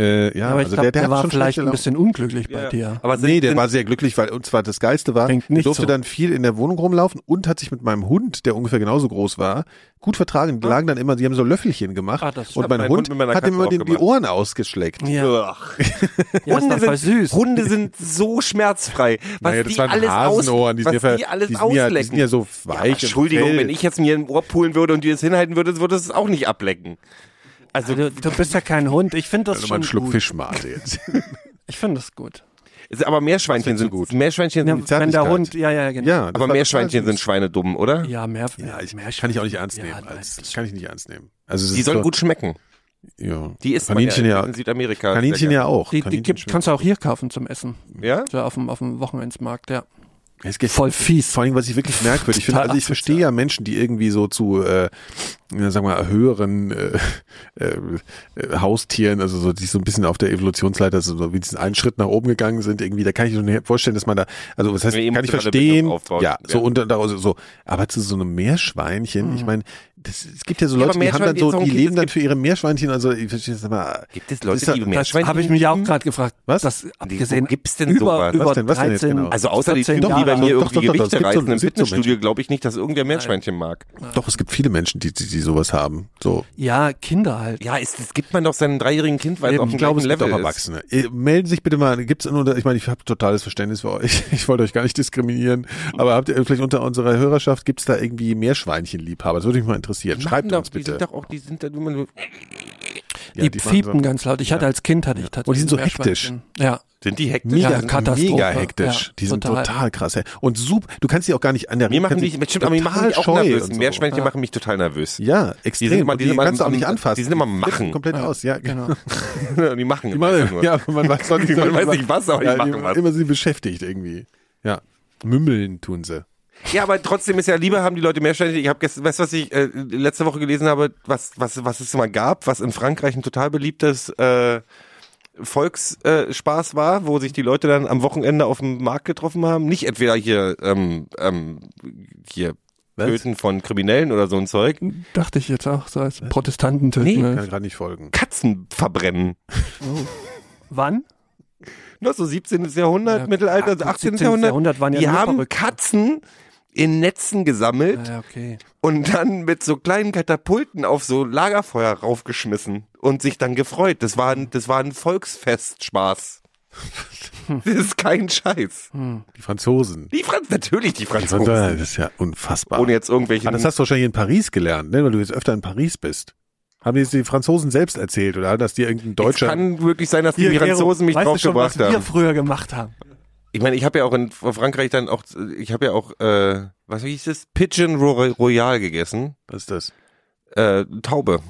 Äh, ja, aber ich also glaube, der, der, der, war vielleicht ein bisschen unglücklich bei Ja. dir. Aber sind, nee, der sind, war sehr glücklich, weil und zwar das Geilste war, nicht durfte so. dann viel in der Wohnung rumlaufen und hat sich mit meinem Hund, der ungefähr genauso groß war, gut vertragen. Die lagen dann immer, die haben so Löffelchen gemacht Ah, das und mein, Hund, Hund hat ihm immer den, die. Ohren ausgeschleckt. Ja, Ach. ja Hunde, sind, süß. Hunde sind so schmerzfrei. Was Naja, das die waren alles Hasenohren, die aus, sind was ja, die alles die sind ja, die auslecken. sind ja so Ja, weich. und Entschuldigung, wenn ich jetzt mir ein Ohr pulen würde und dir das hinhalten würde, würde es auch nicht ablecken. Also, Du, du bist ja kein Hund. Ich finde das Also mal einen schon Schluck gut. Fischmate jetzt. Ich finde das gut. ist- aber Meerschweinchen sind gut? Meerschweinchen Ja, sind, wenn der. Hund, ja, ja, genau. ja, aber Meerschweinchen sind schweinedumm, oder? Ja, mehr, Ja, ich mehr kann ich auch nicht ernst Ja, nehmen. als, das kann ich nicht ernst nehmen. Also Die ist sollen so, gut schmecken. Ja. Die isst Kaninchen man ja, in Südamerika. Kaninchen ja auch. Die, die Kaninchen gibt, kannst du auch hier kaufen zum Essen. Ja? So auf dem, auf dem Wochenendsmarkt, ja. Es geht Voll fies. Vor allem, was ich wirklich merkwürdig finde, also ich verstehe ja Menschen, die irgendwie so zu, äh, sagen wir mal, höheren äh, äh, äh, Haustieren, also so, die so ein bisschen auf der Evolutionsleiter, so, so wie diesen einen Schritt nach oben gegangen sind, irgendwie, da kann ich mir schon vorstellen, dass man da, also was heißt, kann ich verstehen, ja, so Ja. und daraus so, aber zu so einem Meerschweinchen, ich meine, das, es gibt ja so Leute, die haben dann so, die leben dann es für ihre Meerschweinchen, also ich verstehe das aber. Gibt es Leute, das- die Das Meerschweinchen habe ich mich ja auch gerade gefragt. Was? Das, abgesehen, wo gibt's denn über, sowas? über Was denn? Was denn jetzt 13, genau? Also außer die 14 Typen, die bei mir Doch, irgendwie doch, doch, doch, Gewichte es gibt so- reißen im es gibt so Fitnessstudio, glaube ich nicht, dass irgendwer Meerschweinchen mag. Doch, es gibt viele Menschen, die, die, die sowas haben. So. Ja, Kinder halt. Ja, ist, das gibt man doch seinem dreijährigen Kind, weil es auf dem ich es gleichen Level ist. Erwachsene. Melden sich bitte mal, gibt's nur, ich meine, ich habe totales Verständnis für euch. Ich wollte euch gar nicht diskriminieren, aber habt ihr vielleicht unter unserer Hörerschaft, gibt's da irgendwie Meerschweinchenliebhaber? Das würde mich mal interessieren. Die Schreibt machen uns doch, Die bitte. sind doch auch, die sind da, man, Ja, die, die fiepen so- ganz laut. Ich hatte als Kind hatte ich tatsächlich. Und die sind so Meerschweinchen. Ja. sind die hektisch? Mega, Ja, mega hektisch. Ja, die sind total. total, krass. Und super, du kannst sie auch gar nicht an der Mir machen die, stimmt, aber die machen mich auch nervös. so. Meerschweinchen Ja. machen mich total nervös. Ja, extrem. Die sind immer- die sind immer kannst du auch nicht anfassen. die sind immer machen. komplett Ja, aus, ja, genau. Die machen. Die nur. ja, man weiß doch nicht, Man weiß nicht was, aber die machen was. Immer sie beschäftigt irgendwie. Ja. Mümmeln tun sie. Ja, aber trotzdem ist ja lieber haben die Leute Meerschweinchen. Ich habe gestern, weißt du, was ich äh, letzte Woche gelesen habe, was was was es mal gab, was in Frankreich ein total beliebtes äh, Volksspaß äh, Spaß war, wo sich die Leute dann am Wochenende auf dem Markt getroffen haben. Nicht entweder hier ähm, ähm, hier? Töten von Kriminellen oder so ein Zeug. Dachte ich jetzt auch, so als Protestanten töten. Nee. Kann ne? gerade nicht folgen. Katzen verbrennen. Wann? Noch so 17. Jahrhundert, Ja, Mittelalter, 18. 18. Jahrhundert. Jahrhundert waren ja die haben. Katzen in Netzen gesammelt Ah, okay. und dann mit so kleinen Katapulten auf so Lagerfeuer raufgeschmissen und sich dann gefreut. Das war ein, das war ein Volksfestspaß. Das ist kein Scheiß. Die Franzosen. Die Franz natürlich die Die Franzosen, Franzosen. das ist ja unfassbar. Ohne jetzt irgendwelche. Ah, das hast du wahrscheinlich in Paris gelernt, ne? weil du jetzt öfter in Paris bist. Haben die die Franzosen selbst erzählt oder hat das dir irgendein es Deutscher? kann wirklich sein, dass die Franzosen mich draufgebracht was wir haben. früher gemacht haben? Ich meine, ich habe ja auch in Frankreich dann auch, ich habe ja auch, äh, was hieß das? Pigeon Ro- Royal gegessen. Was ist das? Äh, Taube.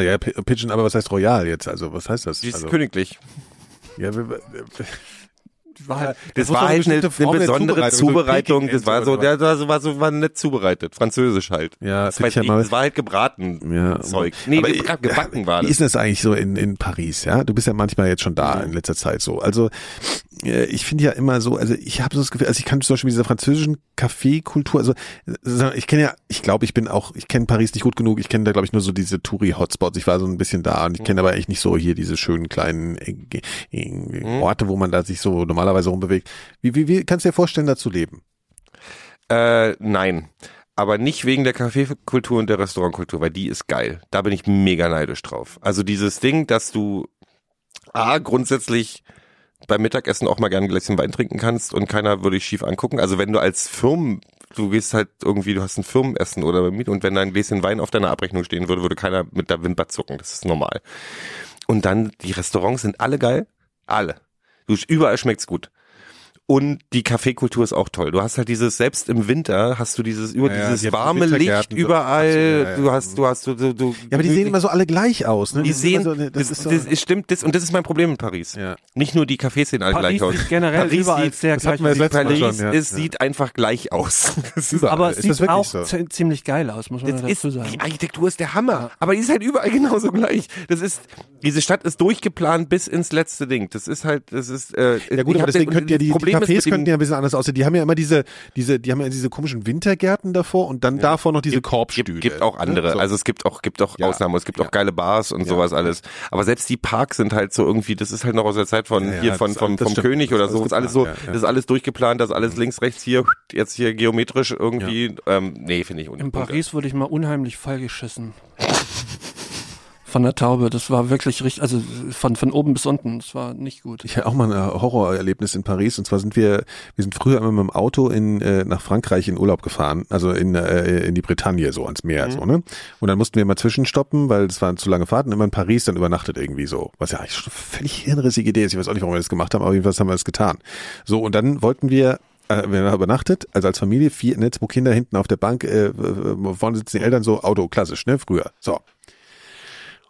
Ja, P- Pigeon, aber was heißt Royal jetzt? Also was heißt das? Die ist also, königlich. ja, wir- wir- War halt, Das muss war halt eine, eine besondere Zubereitung, Das war so, der war so, war so, war nett zubereitet. Französisch halt. ja, Das, ich ja das war halt gebraten. ja, Zeug. Nee, aber gebacken war Wie das. ist denn das eigentlich so in, in Paris, ja? Du bist ja manchmal jetzt schon da Mhm. in letzter Zeit so. Also ich finde ja immer so, also ich habe so das Gefühl, also ich kann zum Beispiel mit dieser französischen Kaffeekultur, also äh, ich kenne ja, ich glaube, ich bin auch, ich kenne Paris nicht gut genug, ich kenne da glaube ich nur so diese Touri-Hotspots, ich war so ein bisschen da und ich Mhm. kenne aber echt nicht so hier diese schönen kleinen äh, äh, Mhm. Orte, wo man da sich so normalerweise rumbewegt. Wie, wie, wie kannst du dir vorstellen, da zu leben? Äh, nein. Aber nicht wegen der Kaffeekultur und der Restaurantkultur, weil die ist geil. Da bin ich mega neidisch drauf. Also dieses Ding, dass du A, grundsätzlich beim Mittagessen auch mal gerne ein Gläschen Wein trinken kannst und keiner würde dich schief angucken. Also wenn du als Firmen, du gehst halt irgendwie, du hast ein Firmenessen oder Miet und wenn da ein Gläschen Wein auf deiner Abrechnung stehen würde, würde keiner mit der Wimper zucken. Das ist normal. Und dann, die Restaurants sind alle geil. Alle. Du, überall schmeckt's gut. Und die Kaffeekultur ist auch toll. Du hast halt dieses, selbst im Winter hast du dieses, über Ja, dieses die warme Licht so. überall. So, ja, ja. Du hast, du hast, du, du, du Ja, aber die sehen immer so alle gleich aus. Ne? die Das ist sehen, so, das, das ist so, das, ist- stimmt, das, und das ist mein Problem in Paris. Ja. Nicht nur die Cafés sehen alle Paris gleich aus. sieht generell Paris überall sieht, sehr das gleich das aus. Paris, schon, ja. es Ja. sieht einfach gleich aus. Das. Aber es sieht das wirklich auch ziemlich geil aus, muss man das dazu sagen. die Architektur ist der Hammer. Aber die ist halt überall genauso gleich. Das ist, diese Stadt ist durchgeplant bis ins letzte Ding. Das ist halt, das ist, äh, Ja gut, aber deswegen könnten ja die, die Problem Cafés könnten ja ein bisschen anders aussehen. Die haben ja immer diese, diese, die haben ja diese komischen Wintergärten davor und dann davor noch diese Korbstühle. Gibt, gibt auch andere. So. Also es gibt auch, gibt auch Ja. Ausnahmen. Es gibt Ja. auch geile Bars und Ja. sowas alles. Aber selbst die Parks sind halt so irgendwie, das ist halt noch aus der Zeit von Ja, ja, hier von, das- vom, das vom stimmt. König Das oder so. alles Ist alles so, ja, ja. das ist alles durchgeplant, das ist alles links, rechts hier, jetzt hier geometrisch irgendwie. Ähm, nee, finde ich un- In Paris wurde ich mal unheimlich vollgeschissen. Von der Taube. Das war wirklich richtig, also von, von oben bis unten. Das war nicht gut. Ich hatte auch mal ein Horrorerlebnis in Paris und zwar sind wir, wir sind früher immer mit dem Auto in, äh, nach Frankreich in Urlaub gefahren, also in, äh, in die Bretagne, so ans Meer, so, ne? Und dann mussten wir immer zwischenstoppen, weil es waren zu lange Fahrten, immer in Paris dann übernachtet irgendwie so. Was ja eigentlich schon eine völlig hirnrissige Idee ist. Ich weiß auch nicht, warum wir das gemacht haben, aber jedenfalls haben wir das getan. So, und dann wollten wir äh, wir haben übernachtet, also als Familie, vier, ne, zwei Kinder hinten auf der Bank, äh, vorne sitzen die Eltern so, Auto, klassisch, ne, früher. So.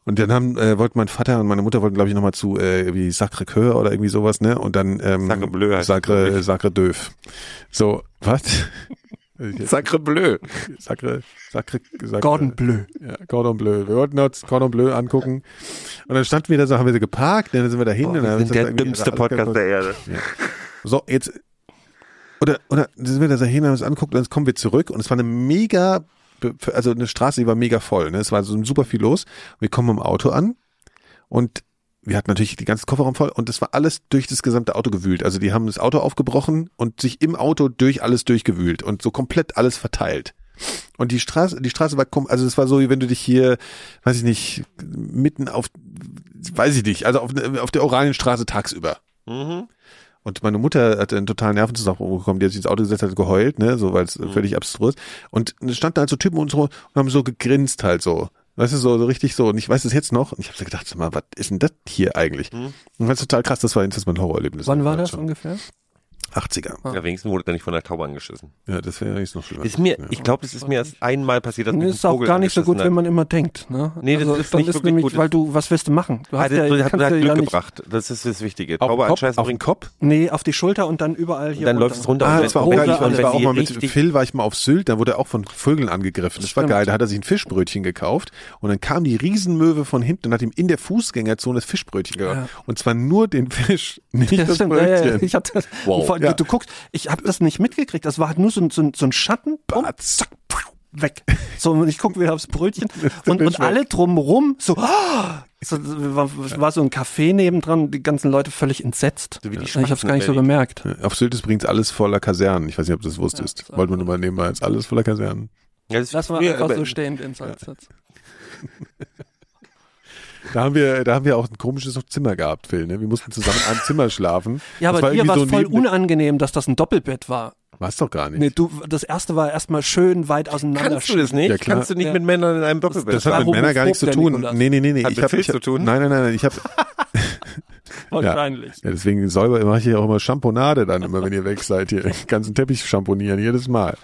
Und dann haben, äh, wollten mein Vater und meine Mutter wollten, glaube ich, nochmal zu äh, wie Sacré-Cœur oder irgendwie sowas, ne? Und dann ähm, Sacre Bleu heißt das, Sacre. Sacre Döf. So, was? Sacre Bleu. Sacre, Sacre, Sacre, Gordon Bleu. Ja, Cordon Bleu. Wir wollten uns Cordon Bleu angucken. Und dann standen wir da so, haben wir so geparkt, dann sind wir dahin. und dann haben wir uns das irgendwie alles der Erde. so, jetzt, oder, oder sind wir da so hin, haben uns anguckt und dann kommen wir zurück und es war eine mega, also eine Straße, die war mega voll, ne? Es war so super viel los. Wir kommen im Auto an und wir hatten natürlich die ganze Kofferraum voll und es war alles durch das gesamte Auto gewühlt. Also die haben das Auto aufgebrochen und sich im Auto durch alles durchgewühlt und so komplett alles verteilt. Und die Straße, die Straße war, also es war so, wie wenn du dich hier, weiß ich nicht, mitten auf, weiß ich nicht, also auf, auf der Oranienstraße tagsüber. Mhm. Und meine Mutter hatte einen totalen Nervenzusammenbruch bekommen, die hat sich ins Auto gesetzt, hat geheult, ne, so, weil es völlig abstrus ist. Und es standen halt so Typen und so und haben so gegrinst halt so. Weißt du, so, so richtig so. Und ich weiß es jetzt noch. Und ich habe so gedacht, sag mal, was ist denn das hier eigentlich? Und das ist total krass, das war jetzt mein Horrorerlebnis. Wann war das Schon. ungefähr? 80er. Ja, wenigstens wurde er nicht von der Taube angeschissen. Ja, das wäre jetzt noch schlimmer. Ist mir, ja. ich glaube, das ist mir erst einmal passiert, dass ein ist auch gar nicht so gut, angeschissen wenn hat. man immer denkt. Ne? Nee, das ist dann nicht ist wirklich nämlich, gut. weil du, was willst du machen? Du Ah, hast das, ja, hat, hat ja Glück nicht, gebracht. Das ist das Wichtige. auf, Taube den Kopf, anscheißen auf den Kopf? Nee, auf die Schulter und dann überall hier Und dann runter. läuft es runter. Ah, und das war auch geil. die- Ich war, ich war auch mal mit Phil, war ich mal auf Sylt, da wurde er auch von Vögeln angegriffen. Das war geil. Da hat er sich ein Fischbrötchen gekauft und dann kam die Riesenmöwe von hinten und hat ihm in der Fußgängerzone das Fischbrötchen. Ja. Und zwar nur den Fisch, nicht Ja, das ja, ja, Brötchen. ich hab das, Wow. Vor- Ja. du, du guckst, ich habe das nicht mitgekriegt, das war halt nur so, ein- so, ein- so ein Schatten, bumm, zack, weg. So, und ich gucke wieder aufs Brötchen und, und alle drumrum so, ah! so war, war so ein Café nebendran, die ganzen Leute völlig entsetzt. So wie die ich hab's gar nicht so gemerkt. Auf Sylt ist übrigens alles voller Kasernen. Ich weiß nicht, ob du das wusstest. Ja, Wollten wir nur mal nehmen, als alles voller Kasernen. Ja, das Lass mal einfach so stehen, den Salzsatz. Da haben wir, da haben wir auch ein komisches Zimmer gehabt, Phil. Ne? Wir mussten zusammen in einem Zimmer schlafen. Ja, Das aber dir war es so voll unangenehm, dass das ein Doppelbett war. War's doch gar nicht. Nee, du, das erste war erstmal schön weit auseinander. Kannst du das nicht? Ja, klar. Kannst du nicht Ja. mit Männern in einem Doppelbett das hat war mit Männern gar nichts zu tun. Nikolas. Nee, nee, nee, nee. Hat ich mit hab, Phil ich zu tun? Nein, nein, nein, nein. Ich habe Wahrscheinlich. Ja, deswegen säuber mache ich hier auch immer Champonade dann immer, wenn ihr weg seid hier. Den ganzen Teppich champonieren, jedes Mal.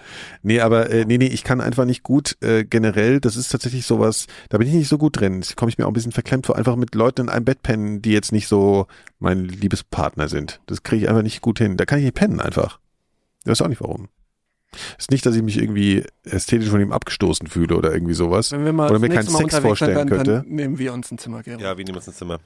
Nee, aber äh, nee, nee, ich kann einfach nicht gut äh, generell, das ist tatsächlich sowas, da bin ich nicht so gut drin. Da komme ich mir auch ein bisschen verklemmt vor, einfach mit Leuten in einem Bett pennen, die jetzt nicht so mein Liebespartner sind. Das kriege ich einfach nicht gut hin. Da kann ich nicht pennen einfach. Ich weiß auch nicht warum. Ist nicht, dass ich mich irgendwie ästhetisch von ihm abgestoßen fühle oder irgendwie sowas. Wenn wir mal Oder mir keinen Sex vorstellen dann, könnte. Dann nehmen wir uns ein Zimmer, Gero. Ja, wir nehmen uns ins Zimmer.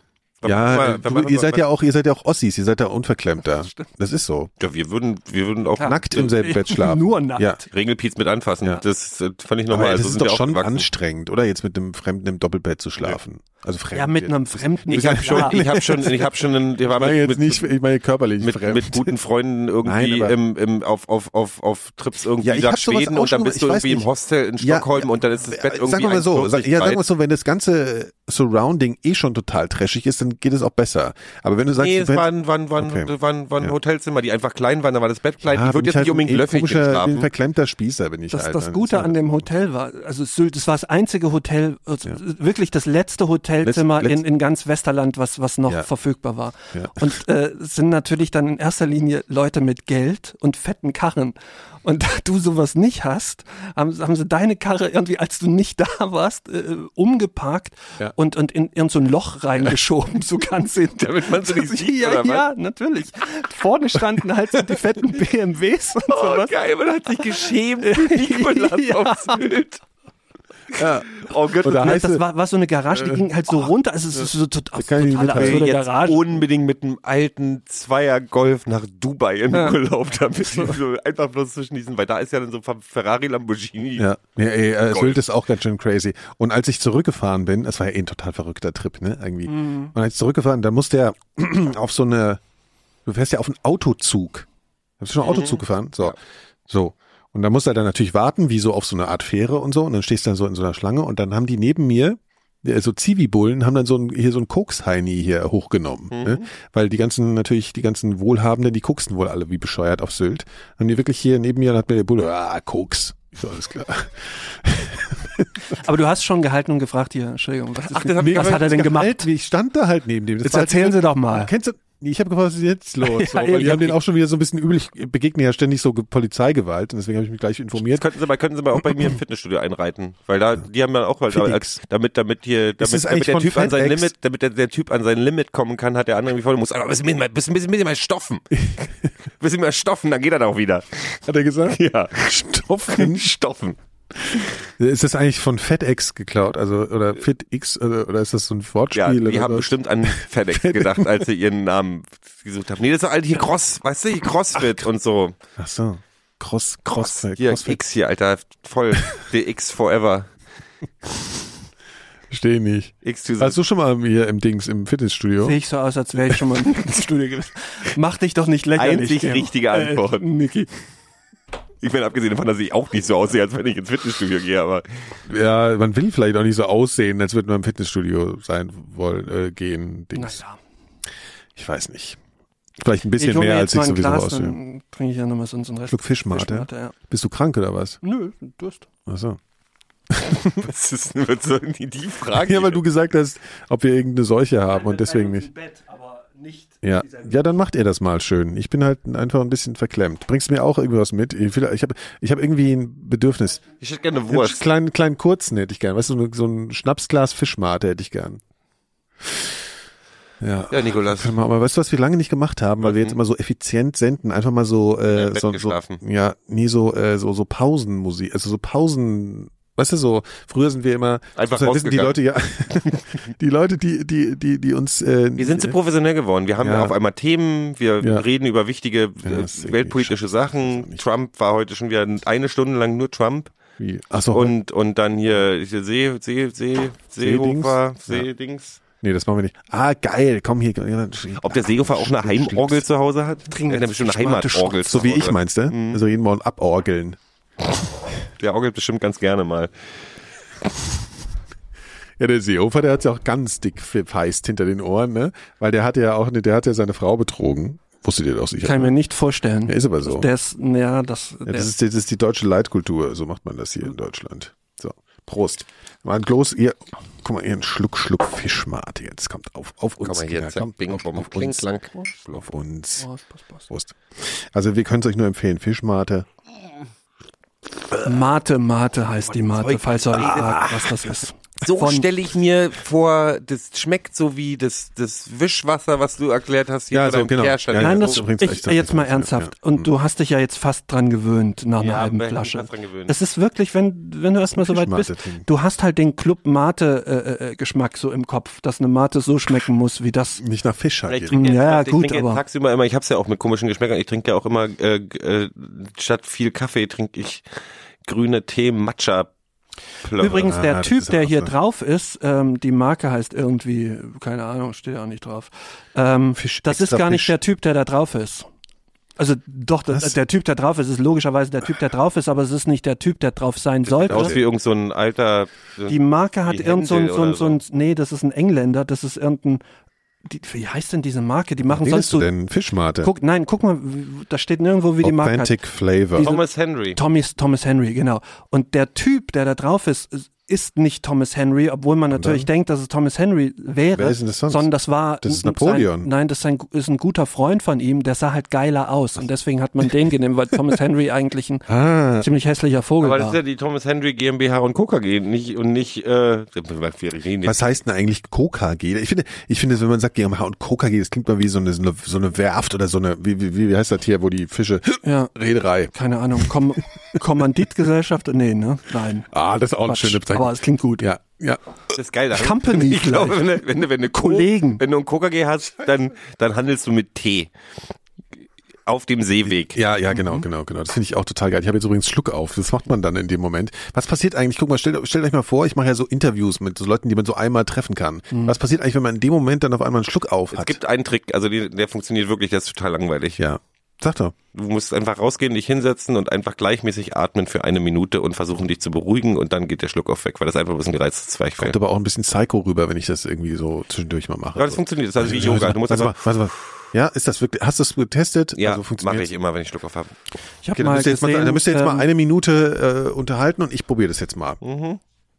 Ja, Wenn äh, du, man- ihr seid ja auch, ihr seid ja auch Ossis, ihr seid ja unverklemmter. Das ist so. Ja, wir würden, wir würden auch Nackt im selben Bett schlafen. Nur nackt. Ja. Regelpiez mit anfassen. Ja. Das fand ich normal. Aber das ist doch schon anstrengend, oder? Jetzt mit einem Fremden im Doppelbett zu schlafen. Also fremd. Ja, mit einem Fremden. Ich habe schon, ich habe schon, ich habe schon, einen, war Ich meine mit, jetzt mit, nicht, ich meine körperlich mit, fremd. mit guten Freunden irgendwie Nein, im, im, auf, auf, auf, auf Trips irgendwie Ja, nach Schweden und dann bist du irgendwie im nicht. Hostel in Stockholm ja. und dann ist das Bett irgendwie Sagen wir mal so, 1,40 sag, ja, sagen wir so, wenn das ganze Surrounding eh schon total trashig ist, dann geht es auch besser. Aber wenn du sagst, Nee, es waren, waren, waren, Okay. waren, waren Ja. Hotelzimmer, die einfach klein waren, da war das Bett klein. ja, ich würde bin jetzt halt nicht unbedingt ein löffig komischer, ein schlafen. verklemmter Spießer bin ich Das, halt. das? Gute an dem Hotel war, also Sylt, das war das einzige Hotel, wirklich das letzte Hotel Hotelzimmer Letz- in, in ganz Westerland, was, was noch Ja. verfügbar war. Ja. Und äh, es sind natürlich dann in erster Linie Leute mit Geld und fetten Karren. Und da du sowas nicht hast, haben, haben sie deine Karre irgendwie, als du nicht da warst, äh, umgeparkt Ja. und, und in irgend so ein Loch reingeschoben, so ganz hinten. Damit man sie nicht sieht, ja, ja, natürlich. Vorne standen halt so die fetten BMWs und Oh, sowas. geil, man hat sich geschämt Nikolas Ja. auf Sylt. Ja. Oh Gott, Oder Ja, heißt das war, war so eine Garage, die ging halt so runter. Also es ist so ich total mithalten. absurde Garage. unbedingt mit einem alten Zweier Golf nach Dubai in Ja. Urlaub, damit die so einfach bloß zwischen diesen, weil da ist ja dann so Ferrari Lamborghini. Ja, ja ey, äh. Sylt ist auch ganz schön crazy. Und als ich zurückgefahren bin, das war ja eh ein total verrückter Trip, ne, irgendwie. Und als ich zurückgefahren, da musste er auf so eine, du fährst ja auf einen Autozug. Hast du schon einen Autozug gefahren? So. So. Und da musst du dann natürlich warten, wie so auf so eine Art Fähre und so. Und dann stehst du dann so in so einer Schlange und dann haben die neben mir, so Zivi-Bullen, haben dann so ein, hier so ein Koks-Heini hier hochgenommen. Ne? Weil die ganzen, natürlich, die ganzen Wohlhabenden, die koksten wohl alle wie bescheuert auf Sylt. Und die wirklich hier neben mir, dann hat mir der Bulle, ah, Koks. Ich so, alles klar. Aber du hast schon gehalten und gefragt hier, Entschuldigung, was, ist Ach, das ich was hat er denn gemacht? Ich stand da halt neben dem. Das Jetzt erzählen halt, Sie doch mal. Kennst du? Ich habe gefragt, was ist jetzt los? So, Ja, weil die haben den auch schon wieder so ein bisschen übel. Ich begegne ja ständig so Ge- Polizeigewalt und deswegen habe ich mich gleich Das informiert. könnten sie mal, könnten sie mal auch bei mir im Fitnessstudio einreiten, weil da, die haben ja auch, weil, Fitix. damit, damit hier, damit, damit der Typ an sein? Limit, damit der, der Typ an sein Limit kommen kann, hat der andere irgendwie voll, muss, aber ein bisschen, bisschen, bisschen, bisschen mehr stoffen. bisschen mehr stoffen, dann geht er doch wieder. Hat er gesagt? Ja. Stoffen. Stoffen. Ist das eigentlich von FedEx geklaut? Also, oder FitX, oder, oder ist das so ein Wortspiel? Ja, die haben was? bestimmt an FedEx gedacht, als sie ihren Namen gesucht haben. Nee, das ist halt hier Cross, weißt du, hier Crossfit und so. Ach so. Cross, Cross, Hier, Crossfit. X hier, Alter, voll. The X forever. Verstehe nicht. Warst du schon mal hier im Dings, im Fitnessstudio? Sehe ich so aus, als wäre ich schon mal ins Studio gewesen. Mach dich doch nicht lächerlich. Einzig richtige Antwort. Äh, Niki. Ich bin abgesehen davon, dass ich auch nicht so aussehe, als wenn ich ins Fitnessstudio gehe, aber Ja, man will vielleicht auch nicht so aussehen, als würde man im Fitnessstudio sein wollen, äh, gehen. Dings. Naja. Ich weiß nicht. Vielleicht ein bisschen mehr, als ich sowieso Glas, aussehe. Dann trinke ich ja nochmal so einen Rest. Schluck Fischmate. ja. Bist du krank oder was? Nö, Durst. Ach so. was ist denn so die, die Frage? Ja, weil du gesagt hast, ob wir irgendeine Seuche haben und deswegen nicht. Bett, nicht Ja, ja, dann macht ihr das mal schön. Ich bin halt einfach ein bisschen verklemmt. Bringst mir auch irgendwas mit? Ich habe ich hab, ich hab irgendwie ein Bedürfnis. ich hätte gerne Wurst. Kleinen, kleinen kurzen hätte ich gern. Weißt du, so, ein Schnapsglas Fischmate hätte ich gern. Ja. Ja, Nikolas. Aber weißt du, was wir lange nicht gemacht haben, weil wir jetzt immer so effizient senden, einfach mal so, Ja, äh, Bett so, so geschlafen. ja, nie so, äh, so, so Pausenmusik, also so Pausen, weißt du, so, früher sind wir immer, Einfach wissen die Leute ja, die Leute, die, die, die, die uns, äh, Wir sind so professionell geworden. Wir haben Ja. auf einmal Themen, wir Ja. reden über wichtige äh, weltpolitische Sachen. Trump war heute schon wieder eine Stunde lang nur Trump. wie, ach so, Und, und dann hier, See, See, See, Seehofer, Seedings? Seedings. nee, das machen wir nicht. Ah, geil, komm hier, Ob der Seehofer auch eine Heimorgel zu Hause hat? Trinken hat bestimmt eine Heimatorgel. so wie ich meinst du? Also jeden Morgen aborgeln. Der orgelt bestimmt ganz gerne mal. Ja, der Seehofer, der hat ja auch ganz dick feist hinter den Ohren, ne? Weil der hat ja auch, der hat ja seine Frau betrogen. Wusstet ihr doch sicher. Kann ich mir nicht vorstellen. Ja, ist aber so. Der ist, ja, das, Ja, der das, ist, das ist die deutsche Leitkultur. So macht man das hier in Deutschland. So, Prost. Mal ein ihr, guck mal, ihr einen Schluck, Schluck Fischmate jetzt. Kommt auf, auf uns. Komm mal hier, zack, kommt bing, auf, auf kling, uns. klang. Auf uns. Prost, Prost, Prost. Prost. Also wir können es euch nur empfehlen. Fischmate. Mate, Mate heißt die Mate, falls ihr euch fragt, was das ist. So stelle ich mir vor, das schmeckt so wie das, das Wischwasser, was du erklärt hast hier Ja, so, genau. Kehrstein. Ja, ja, Nein, das übrigens ich, echt so. jetzt mal Ja, ernsthaft. ja. Und du hast dich ja jetzt fast dran gewöhnt nach einer Ja, halben Flasche. fast dran gewöhnt. Es ist wirklich, wenn, wenn du erstmal so weit bist, trinken. du hast halt den Club Mate äh, äh, Geschmack so im Kopf, dass eine Mate so schmecken muss, wie das. Nicht nach Fisch halt. Ich trinke jetzt, Ja, ich gut, trinke aber- tagsüber immer, ich hab's ja auch mit komischen Geschmäckern, ich trinke ja auch immer, äh, äh, statt viel Kaffee trinke ich grüne Tee Matcha. Plörre. Übrigens, Ah, der das Typ, der hier drauf ist, ähm, die Marke heißt irgendwie, keine Ahnung, steht auch nicht drauf. Ähm, Fisch, das ist gar nicht Fisch. der Typ, der da drauf ist. Also doch, das, der Typ, der drauf ist, ist logischerweise der Typ, der drauf ist, aber es ist nicht der Typ, der drauf sein Sieht aus sollte. wie irgend so ein alter. so- Die Marke hat irgend so ein, so ein, so ein, nee, das ist ein Engländer, das ist irgendein, die, wie heißt denn diese Marke? Die machen Redest sonst du so, denn? Fischmate. guck, nein, guck mal, da steht nirgendwo, wie die Marke heißt. Authentic Flavor. Diese- Thomas Henry. Thomas, Thomas Henry, genau. Und der Typ, der da drauf ist, ist- nicht Thomas Henry, obwohl man natürlich denkt, dass es Thomas Henry wäre, Wer ist denn das sonst? sondern das war Das ist Napoleon. Sein, nein, das ist ein, ist ein guter Freund von ihm, der sah halt geiler aus und deswegen hat man den genommen, weil Thomas Henry eigentlich ein Ah, ziemlich hässlicher Vogel Aber das war. ist ja die Thomas Henry GmbH und Coca G, nicht und nicht äh, wir reden jetzt was heißt denn eigentlich KKG? Ich finde, ich finde, wenn man sagt GmbH und KKG, das klingt mal wie so eine, so eine, so eine Werft oder so eine, wie, wie, wie heißt das hier, wo die Fische, ja, Reederei. keine Ahnung, Kom Kommanditgesellschaft? Nee, ne? Nein. Ah, das ist auch eine Quatsch. schöne Bezeichnung. Aber es klingt gut. Ja, ja. Das ist geil. Company Ich glaube, wenn du, wenn du, wenn du Co- Kollegen. wenn du ein Coca G hast, dann, dann handelst du mit T. Auf dem Seeweg. Ja, ja, genau, genau, genau. Das finde ich auch total geil. Ich habe jetzt übrigens Schluck auf. Das macht man dann in dem Moment. Was passiert eigentlich? Guck mal, stellt, stellt euch mal vor, ich mache ja so Interviews mit so Leuten, die man so einmal treffen kann. Was passiert eigentlich, wenn man in dem Moment dann auf einmal einen Schluck auf Es hat? gibt einen Trick, also die, der funktioniert wirklich, der ist total langweilig. ja. Sag doch. Du musst einfach rausgehen, dich hinsetzen und einfach gleichmäßig atmen für eine Minute und versuchen, dich zu beruhigen und dann geht der Schluck auf weg, weil das einfach ein bisschen gereiztes Zwerchfell. Kommt aber auch ein bisschen Psycho rüber, wenn ich das irgendwie so zwischendurch mal mache. Ja, das funktioniert. Das ist also wie Yoga. Du musst warte mal, einfach, warte mal. Ja, ist das wirklich, hast du es getestet? ja, also mache ich immer, wenn ich Schluck auf habe. Ich habe Okay, mal müsst ihr jetzt, mal, gesehen, dann müsst ihr jetzt mal ähm, eine Minute äh, unterhalten und ich probiere das jetzt mal.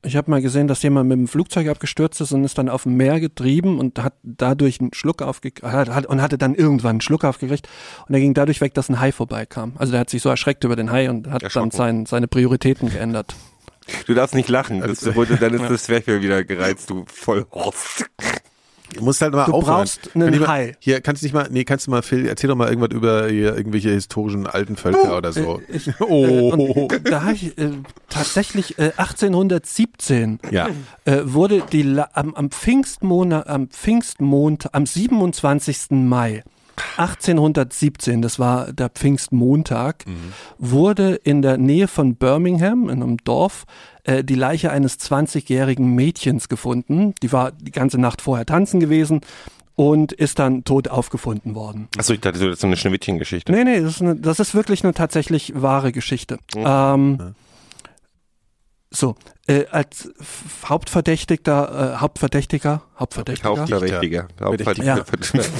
Ich habe mal gesehen, dass jemand mit dem Flugzeug abgestürzt ist und ist dann auf dem Meer getrieben und hat dadurch einen Schluck aufgekriegt hat, hat, und hatte dann irgendwann einen Schluck aufgekriegt und er ging dadurch weg, dass ein Hai vorbeikam. Also der hat sich so erschreckt über den Hai und hat dann sein, seine Prioritäten geändert. Du darfst nicht lachen, das, wurde, dann ist das Zwerchfell wieder gereizt, du Vollhorst. Du musst halt mal Du aufhören. brauchst einen Kann ich mal, Hai. Hier, kannst du nicht mal, nee, kannst du mal, Phil, erzähl doch mal irgendwas über hier, irgendwelche historischen alten Völker oder so. Äh, ich, Oh. äh, da habe ich äh, tatsächlich äh, 1817 Ja. äh, wurde die am, am Pfingstmonat, am Pfingstmond, am 27. Mai 1817, das war der Pfingstmontag, wurde in der Nähe von Birmingham, in einem Dorf, äh, die Leiche eines 20-jährigen Mädchens gefunden. Die war die ganze Nacht vorher tanzen gewesen und ist dann tot aufgefunden worden. Achso, ich dachte, das ist so eine Schneewittchen-Geschichte. Nee, nee, das ist, eine, das ist wirklich eine tatsächlich wahre Geschichte. Ähm, so, äh, als F- Hauptverdächtigter, äh, Hauptverdächtiger, Hauptverdächtiger, Hauptverdächtiger. Ja.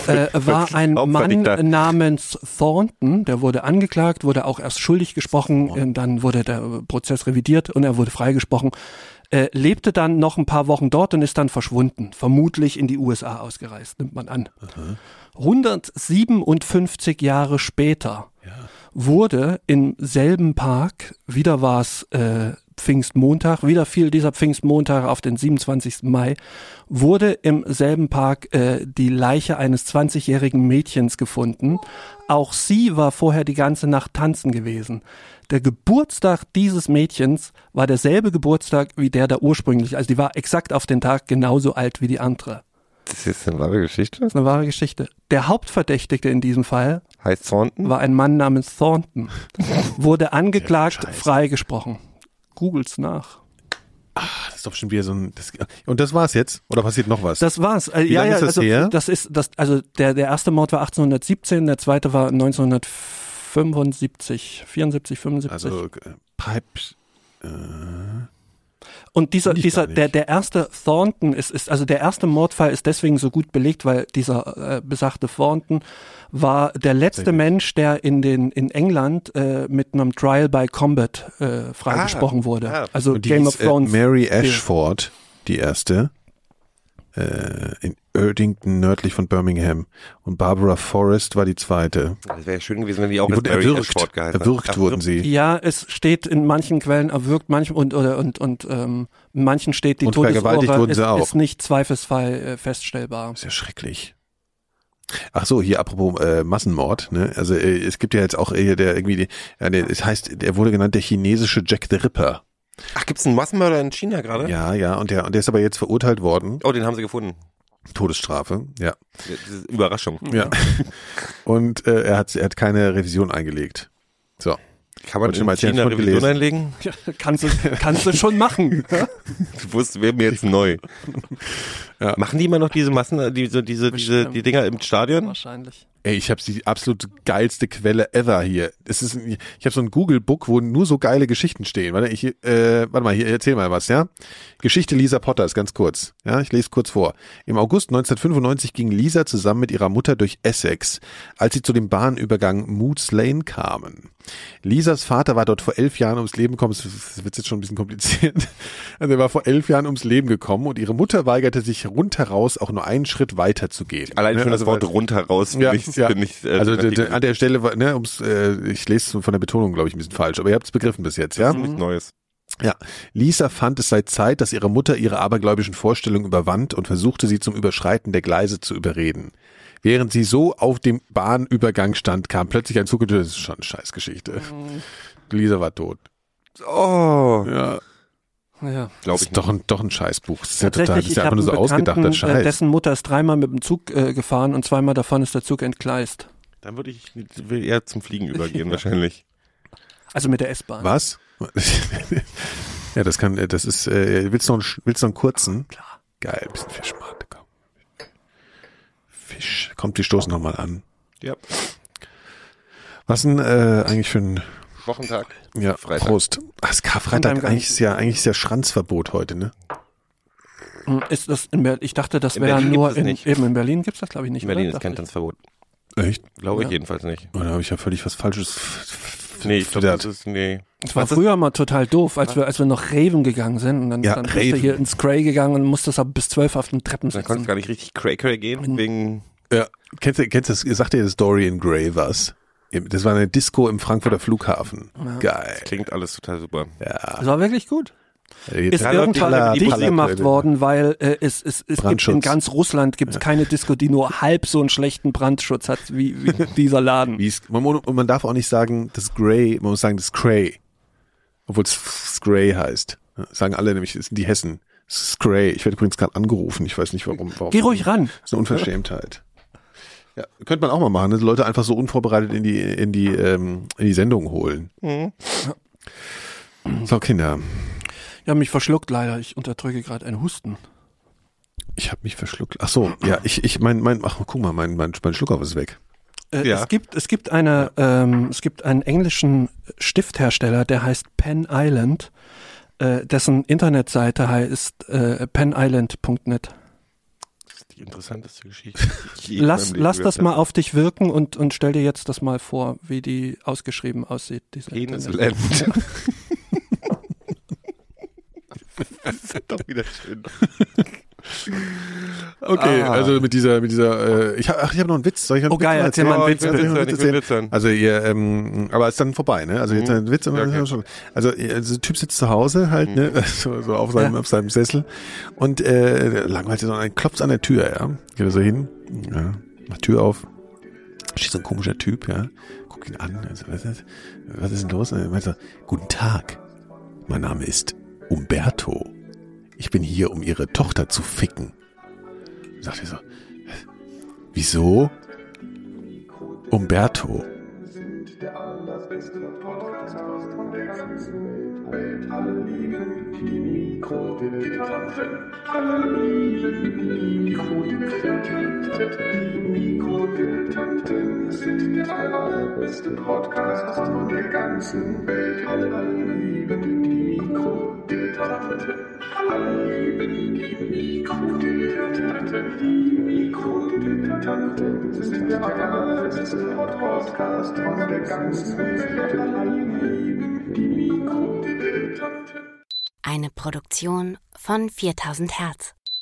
äh, war ein Mann Hauptverdächtiger. namens Thornton, der wurde angeklagt, wurde auch erst schuldig gesprochen, äh, dann wurde der Prozess revidiert und er wurde freigesprochen, äh, lebte dann noch ein paar Wochen dort und ist dann verschwunden, vermutlich in die USA ausgereist, nimmt man an. 157 Jahre später wurde im selben Park, wieder war es äh, Pfingstmontag, wieder fiel dieser Pfingstmontag auf den 27. Mai, wurde im selben Park äh, die Leiche eines 20-jährigen Mädchens gefunden. Auch sie war vorher die ganze Nacht tanzen gewesen. Der Geburtstag dieses Mädchens war derselbe Geburtstag wie der der ursprünglich, also die war exakt auf den Tag genauso alt wie die andere. Das ist eine wahre Geschichte. Das ist eine wahre Geschichte. Der Hauptverdächtige in diesem Fall Heißt Thornton? war ein Mann namens Thornton. Wurde angeklagt, freigesprochen. Googles nach. Das ist doch schon wieder so ein, das, und das war's jetzt? Oder passiert noch was? Das war's. Äh, Wie ja, lange ja, ist das also her? das ist das also der der erste Mord war 1817, der zweite war 1975, 74, 75. also, äh, Pipes, äh, Und dieser, dieser, der, der erste Thornton ist, ist, also der erste Mordfall ist deswegen so gut belegt, weil dieser äh, besagte Thornton war der letzte. Mensch, der in den in England äh, mit einem Trial by Combat äh, freigesprochen wurde. ah. Also und die Game hieß, of Thrones. Äh, Mary Ashford, die erste, äh, in Erdington, nördlich von Birmingham. Und Barbara Forrest war die zweite. Das wäre schön gewesen, wenn die auch Die als wurden erwürgt. Erwürgt wurden sie. ja, es steht in manchen Quellen erwürgt, manchen und oder und und ähm, in manchen steht die Und vergewaltigt Todesursache wurden ist, sie auch. ist nicht zweifelsfrei äh, feststellbar. Ist ja schrecklich. Ach so, hier apropos äh, Massenmord, ne? Also äh, es gibt ja jetzt auch äh, der irgendwie, die, ja, der, es heißt, er wurde genannt der chinesische Jack the Ripper. Ach, gibt's einen Massenmörder in China gerade? Ja, ja, und der und der ist aber jetzt verurteilt worden, Oh, den haben sie gefunden. Todesstrafe, ja, Überraschung. ja. und äh, er hat er hat keine Revision eingelegt. So, Kann man in mal China Revision gelesen. einlegen? Ja, kannst du kannst du schon machen. Du wusstest, wäre mir jetzt neu. Ja. Machen die immer noch diese Massen, diese, diese, diese, die Dinger im Stadion? Wahrscheinlich. Ey, ich habe die absolut geilste Quelle ever hier. Es ist, ich habe so ein Google Book, wo nur so geile Geschichten stehen. Warte, ich, äh, warte mal, hier erzähl mal was, ja? Geschichte Lisa Potter ist ganz kurz. Ja, ich lese kurz vor. Im August 1995 ging Lisa zusammen mit ihrer Mutter durch Essex, als sie zu dem Bahnübergang Moods Lane kamen. Lisas Vater war dort vor elf Jahren ums Leben gekommen. Das wird jetzt schon ein bisschen kompliziert. Also er war vor elf Jahren ums Leben gekommen und ihre Mutter weigerte sich rundheraus auch nur einen Schritt weiter zu gehen. Allein Ne, schon das also Wort weil- runter raus finde ja, ich, ja. finde ich äh, also an der Stelle, ne, ums, äh, ich lese es von der Betonung, glaube ich, ein bisschen falsch, aber ihr habt es begriffen bis jetzt, ja? nichts Neues. Ja. Lisa fand es sei Zeit, dass ihre Mutter ihre abergläubischen Vorstellungen überwand und versuchte sie zum Überschreiten der Gleise zu überreden. Während sie so auf dem Bahnübergang stand, kam plötzlich ein Zug und das ist schon eine Scheißgeschichte. Lisa war tot. Oh, Ja, Ja. glaube das ich ist doch ein, doch ein Scheißbuch. Das ist ja total, das Tatsächlich, ist ja ich einfach habe nur so Bekannten, ausgedachter äh, Scheiß. dessen Mutter ist dreimal mit dem Zug äh, gefahren und zweimal davon ist der Zug entgleist. Dann würde ich will eher zum Fliegen übergehen wahrscheinlich. Also mit der S-Bahn. Was? ja, das kann, das ist, äh, willst du noch einen, willst du noch einen kurzen? Klar. Geil, bisschen Fischmate, komm. Fisch, kommt, die stoßen nochmal an. Ja. Was denn äh, eigentlich für ein Wochentag. ja, Freitag. Prost. Ach, ist Und Karfreitag, eigentlich ist ja, eigentlich ist ja Schranzverbot heute, ne? Hm, Ist das in Berlin? Ich dachte, das wäre nur es in, eben in Berlin gibt's das glaube ich nicht. In Berlin oder? ist kein ich. Tanzverbot. Echt? Glaube ich Ja. jedenfalls nicht. Oh, da habe ich ja völlig was Falsches. Nee, ich glaube, das ist, nee. Es war Was ist- früher mal total doof, als wir, als wir noch Raven gegangen sind und dann, Ja, dann bist du Raven. hier ins Cray gegangen und musstest aber bis zwölf auf den Treppen Dann konntest du sitzen. gar nicht richtig cray-cray gehen, wegen Ja, kennst du, kennst du, das- sagt dir das Story in Grey was? Das war eine Disco im Frankfurter Flughafen. Geil. klingt alles total super. Ja. Das war wirklich gut. Ist Ja, irgendwann dicht gemacht worden, weil äh, es, es, es gibt in ganz Russland gibt's keine Disco, die nur halb so einen schlechten Brandschutz hat wie, wie dieser Laden. Wie es, man, und man darf auch nicht sagen, das Grey, man muss sagen, das Cray. Obwohl es Scray heißt. Sagen alle nämlich, das sind die Hessen. Scray. Ich werde übrigens gerade angerufen. Ich weiß nicht warum. warum. Geh ruhig ran. Das ist eine Unverschämtheit. Ja, könnte man auch mal machen, ne? Leute einfach so unvorbereitet in die, in die, ähm, in die Sendung holen. So, Kinder. Ja, mich verschluckt leider. Ich unterdrücke gerade einen Husten. Ich habe mich verschluckt. Ach so, ja, ich, ich, mein, mein, ach, guck mal, mein, mein, mein Schluckauf ist weg. Äh, Ja. Es gibt, es gibt eine, ähm, es gibt einen englischen Stifthersteller, der heißt Pen Island, äh, dessen Internetseite heißt äh, penisland.net. Die interessanteste Geschichte. die Lass, lass das mal auf dich wirken und, und stell dir jetzt das mal vor, wie die ausgeschrieben aussieht. Diese habe. Penis Internet- Land. das ist doch wieder schön. Okay, Ah. also mit dieser, mit dieser, äh, ich habe, ach, ich habe noch einen Witz. Soll ich einen Oh, Witz geil, erzähl mal einen Oh, Witz, bitte. Witz hören, ich will erzählen? Witz hören. Also ihr, ähm, aber ist dann vorbei, ne? Also jetzt Mhm. ein Witz, und Ja, okay. schon. Also, also der Typ sitzt zu Hause halt, ne, so, so auf seinem, Ja. auf seinem Sessel und äh, langweilt sich so, dann klopft an der Tür, ja. Geht er so hin, ja, macht Tür auf, steht so ein komischer Typ, ja, guckt ihn an, also, was ist, was ist denn los? Und er meint so, guten Tag, mein Name ist Umberto. Ich bin hier, um ihre Tochter zu ficken. Sagt er so, wieso? Umberto. der allerbeste Podcast von der ganzen Welt. Alle. Alle lieben Welt. Alle lieben die. Die Mikrodilettanten sind der allerbeste Podcast von der ganzen Welt. Die Mikrodilettanten. Eine Produktion von 4000 Hertz.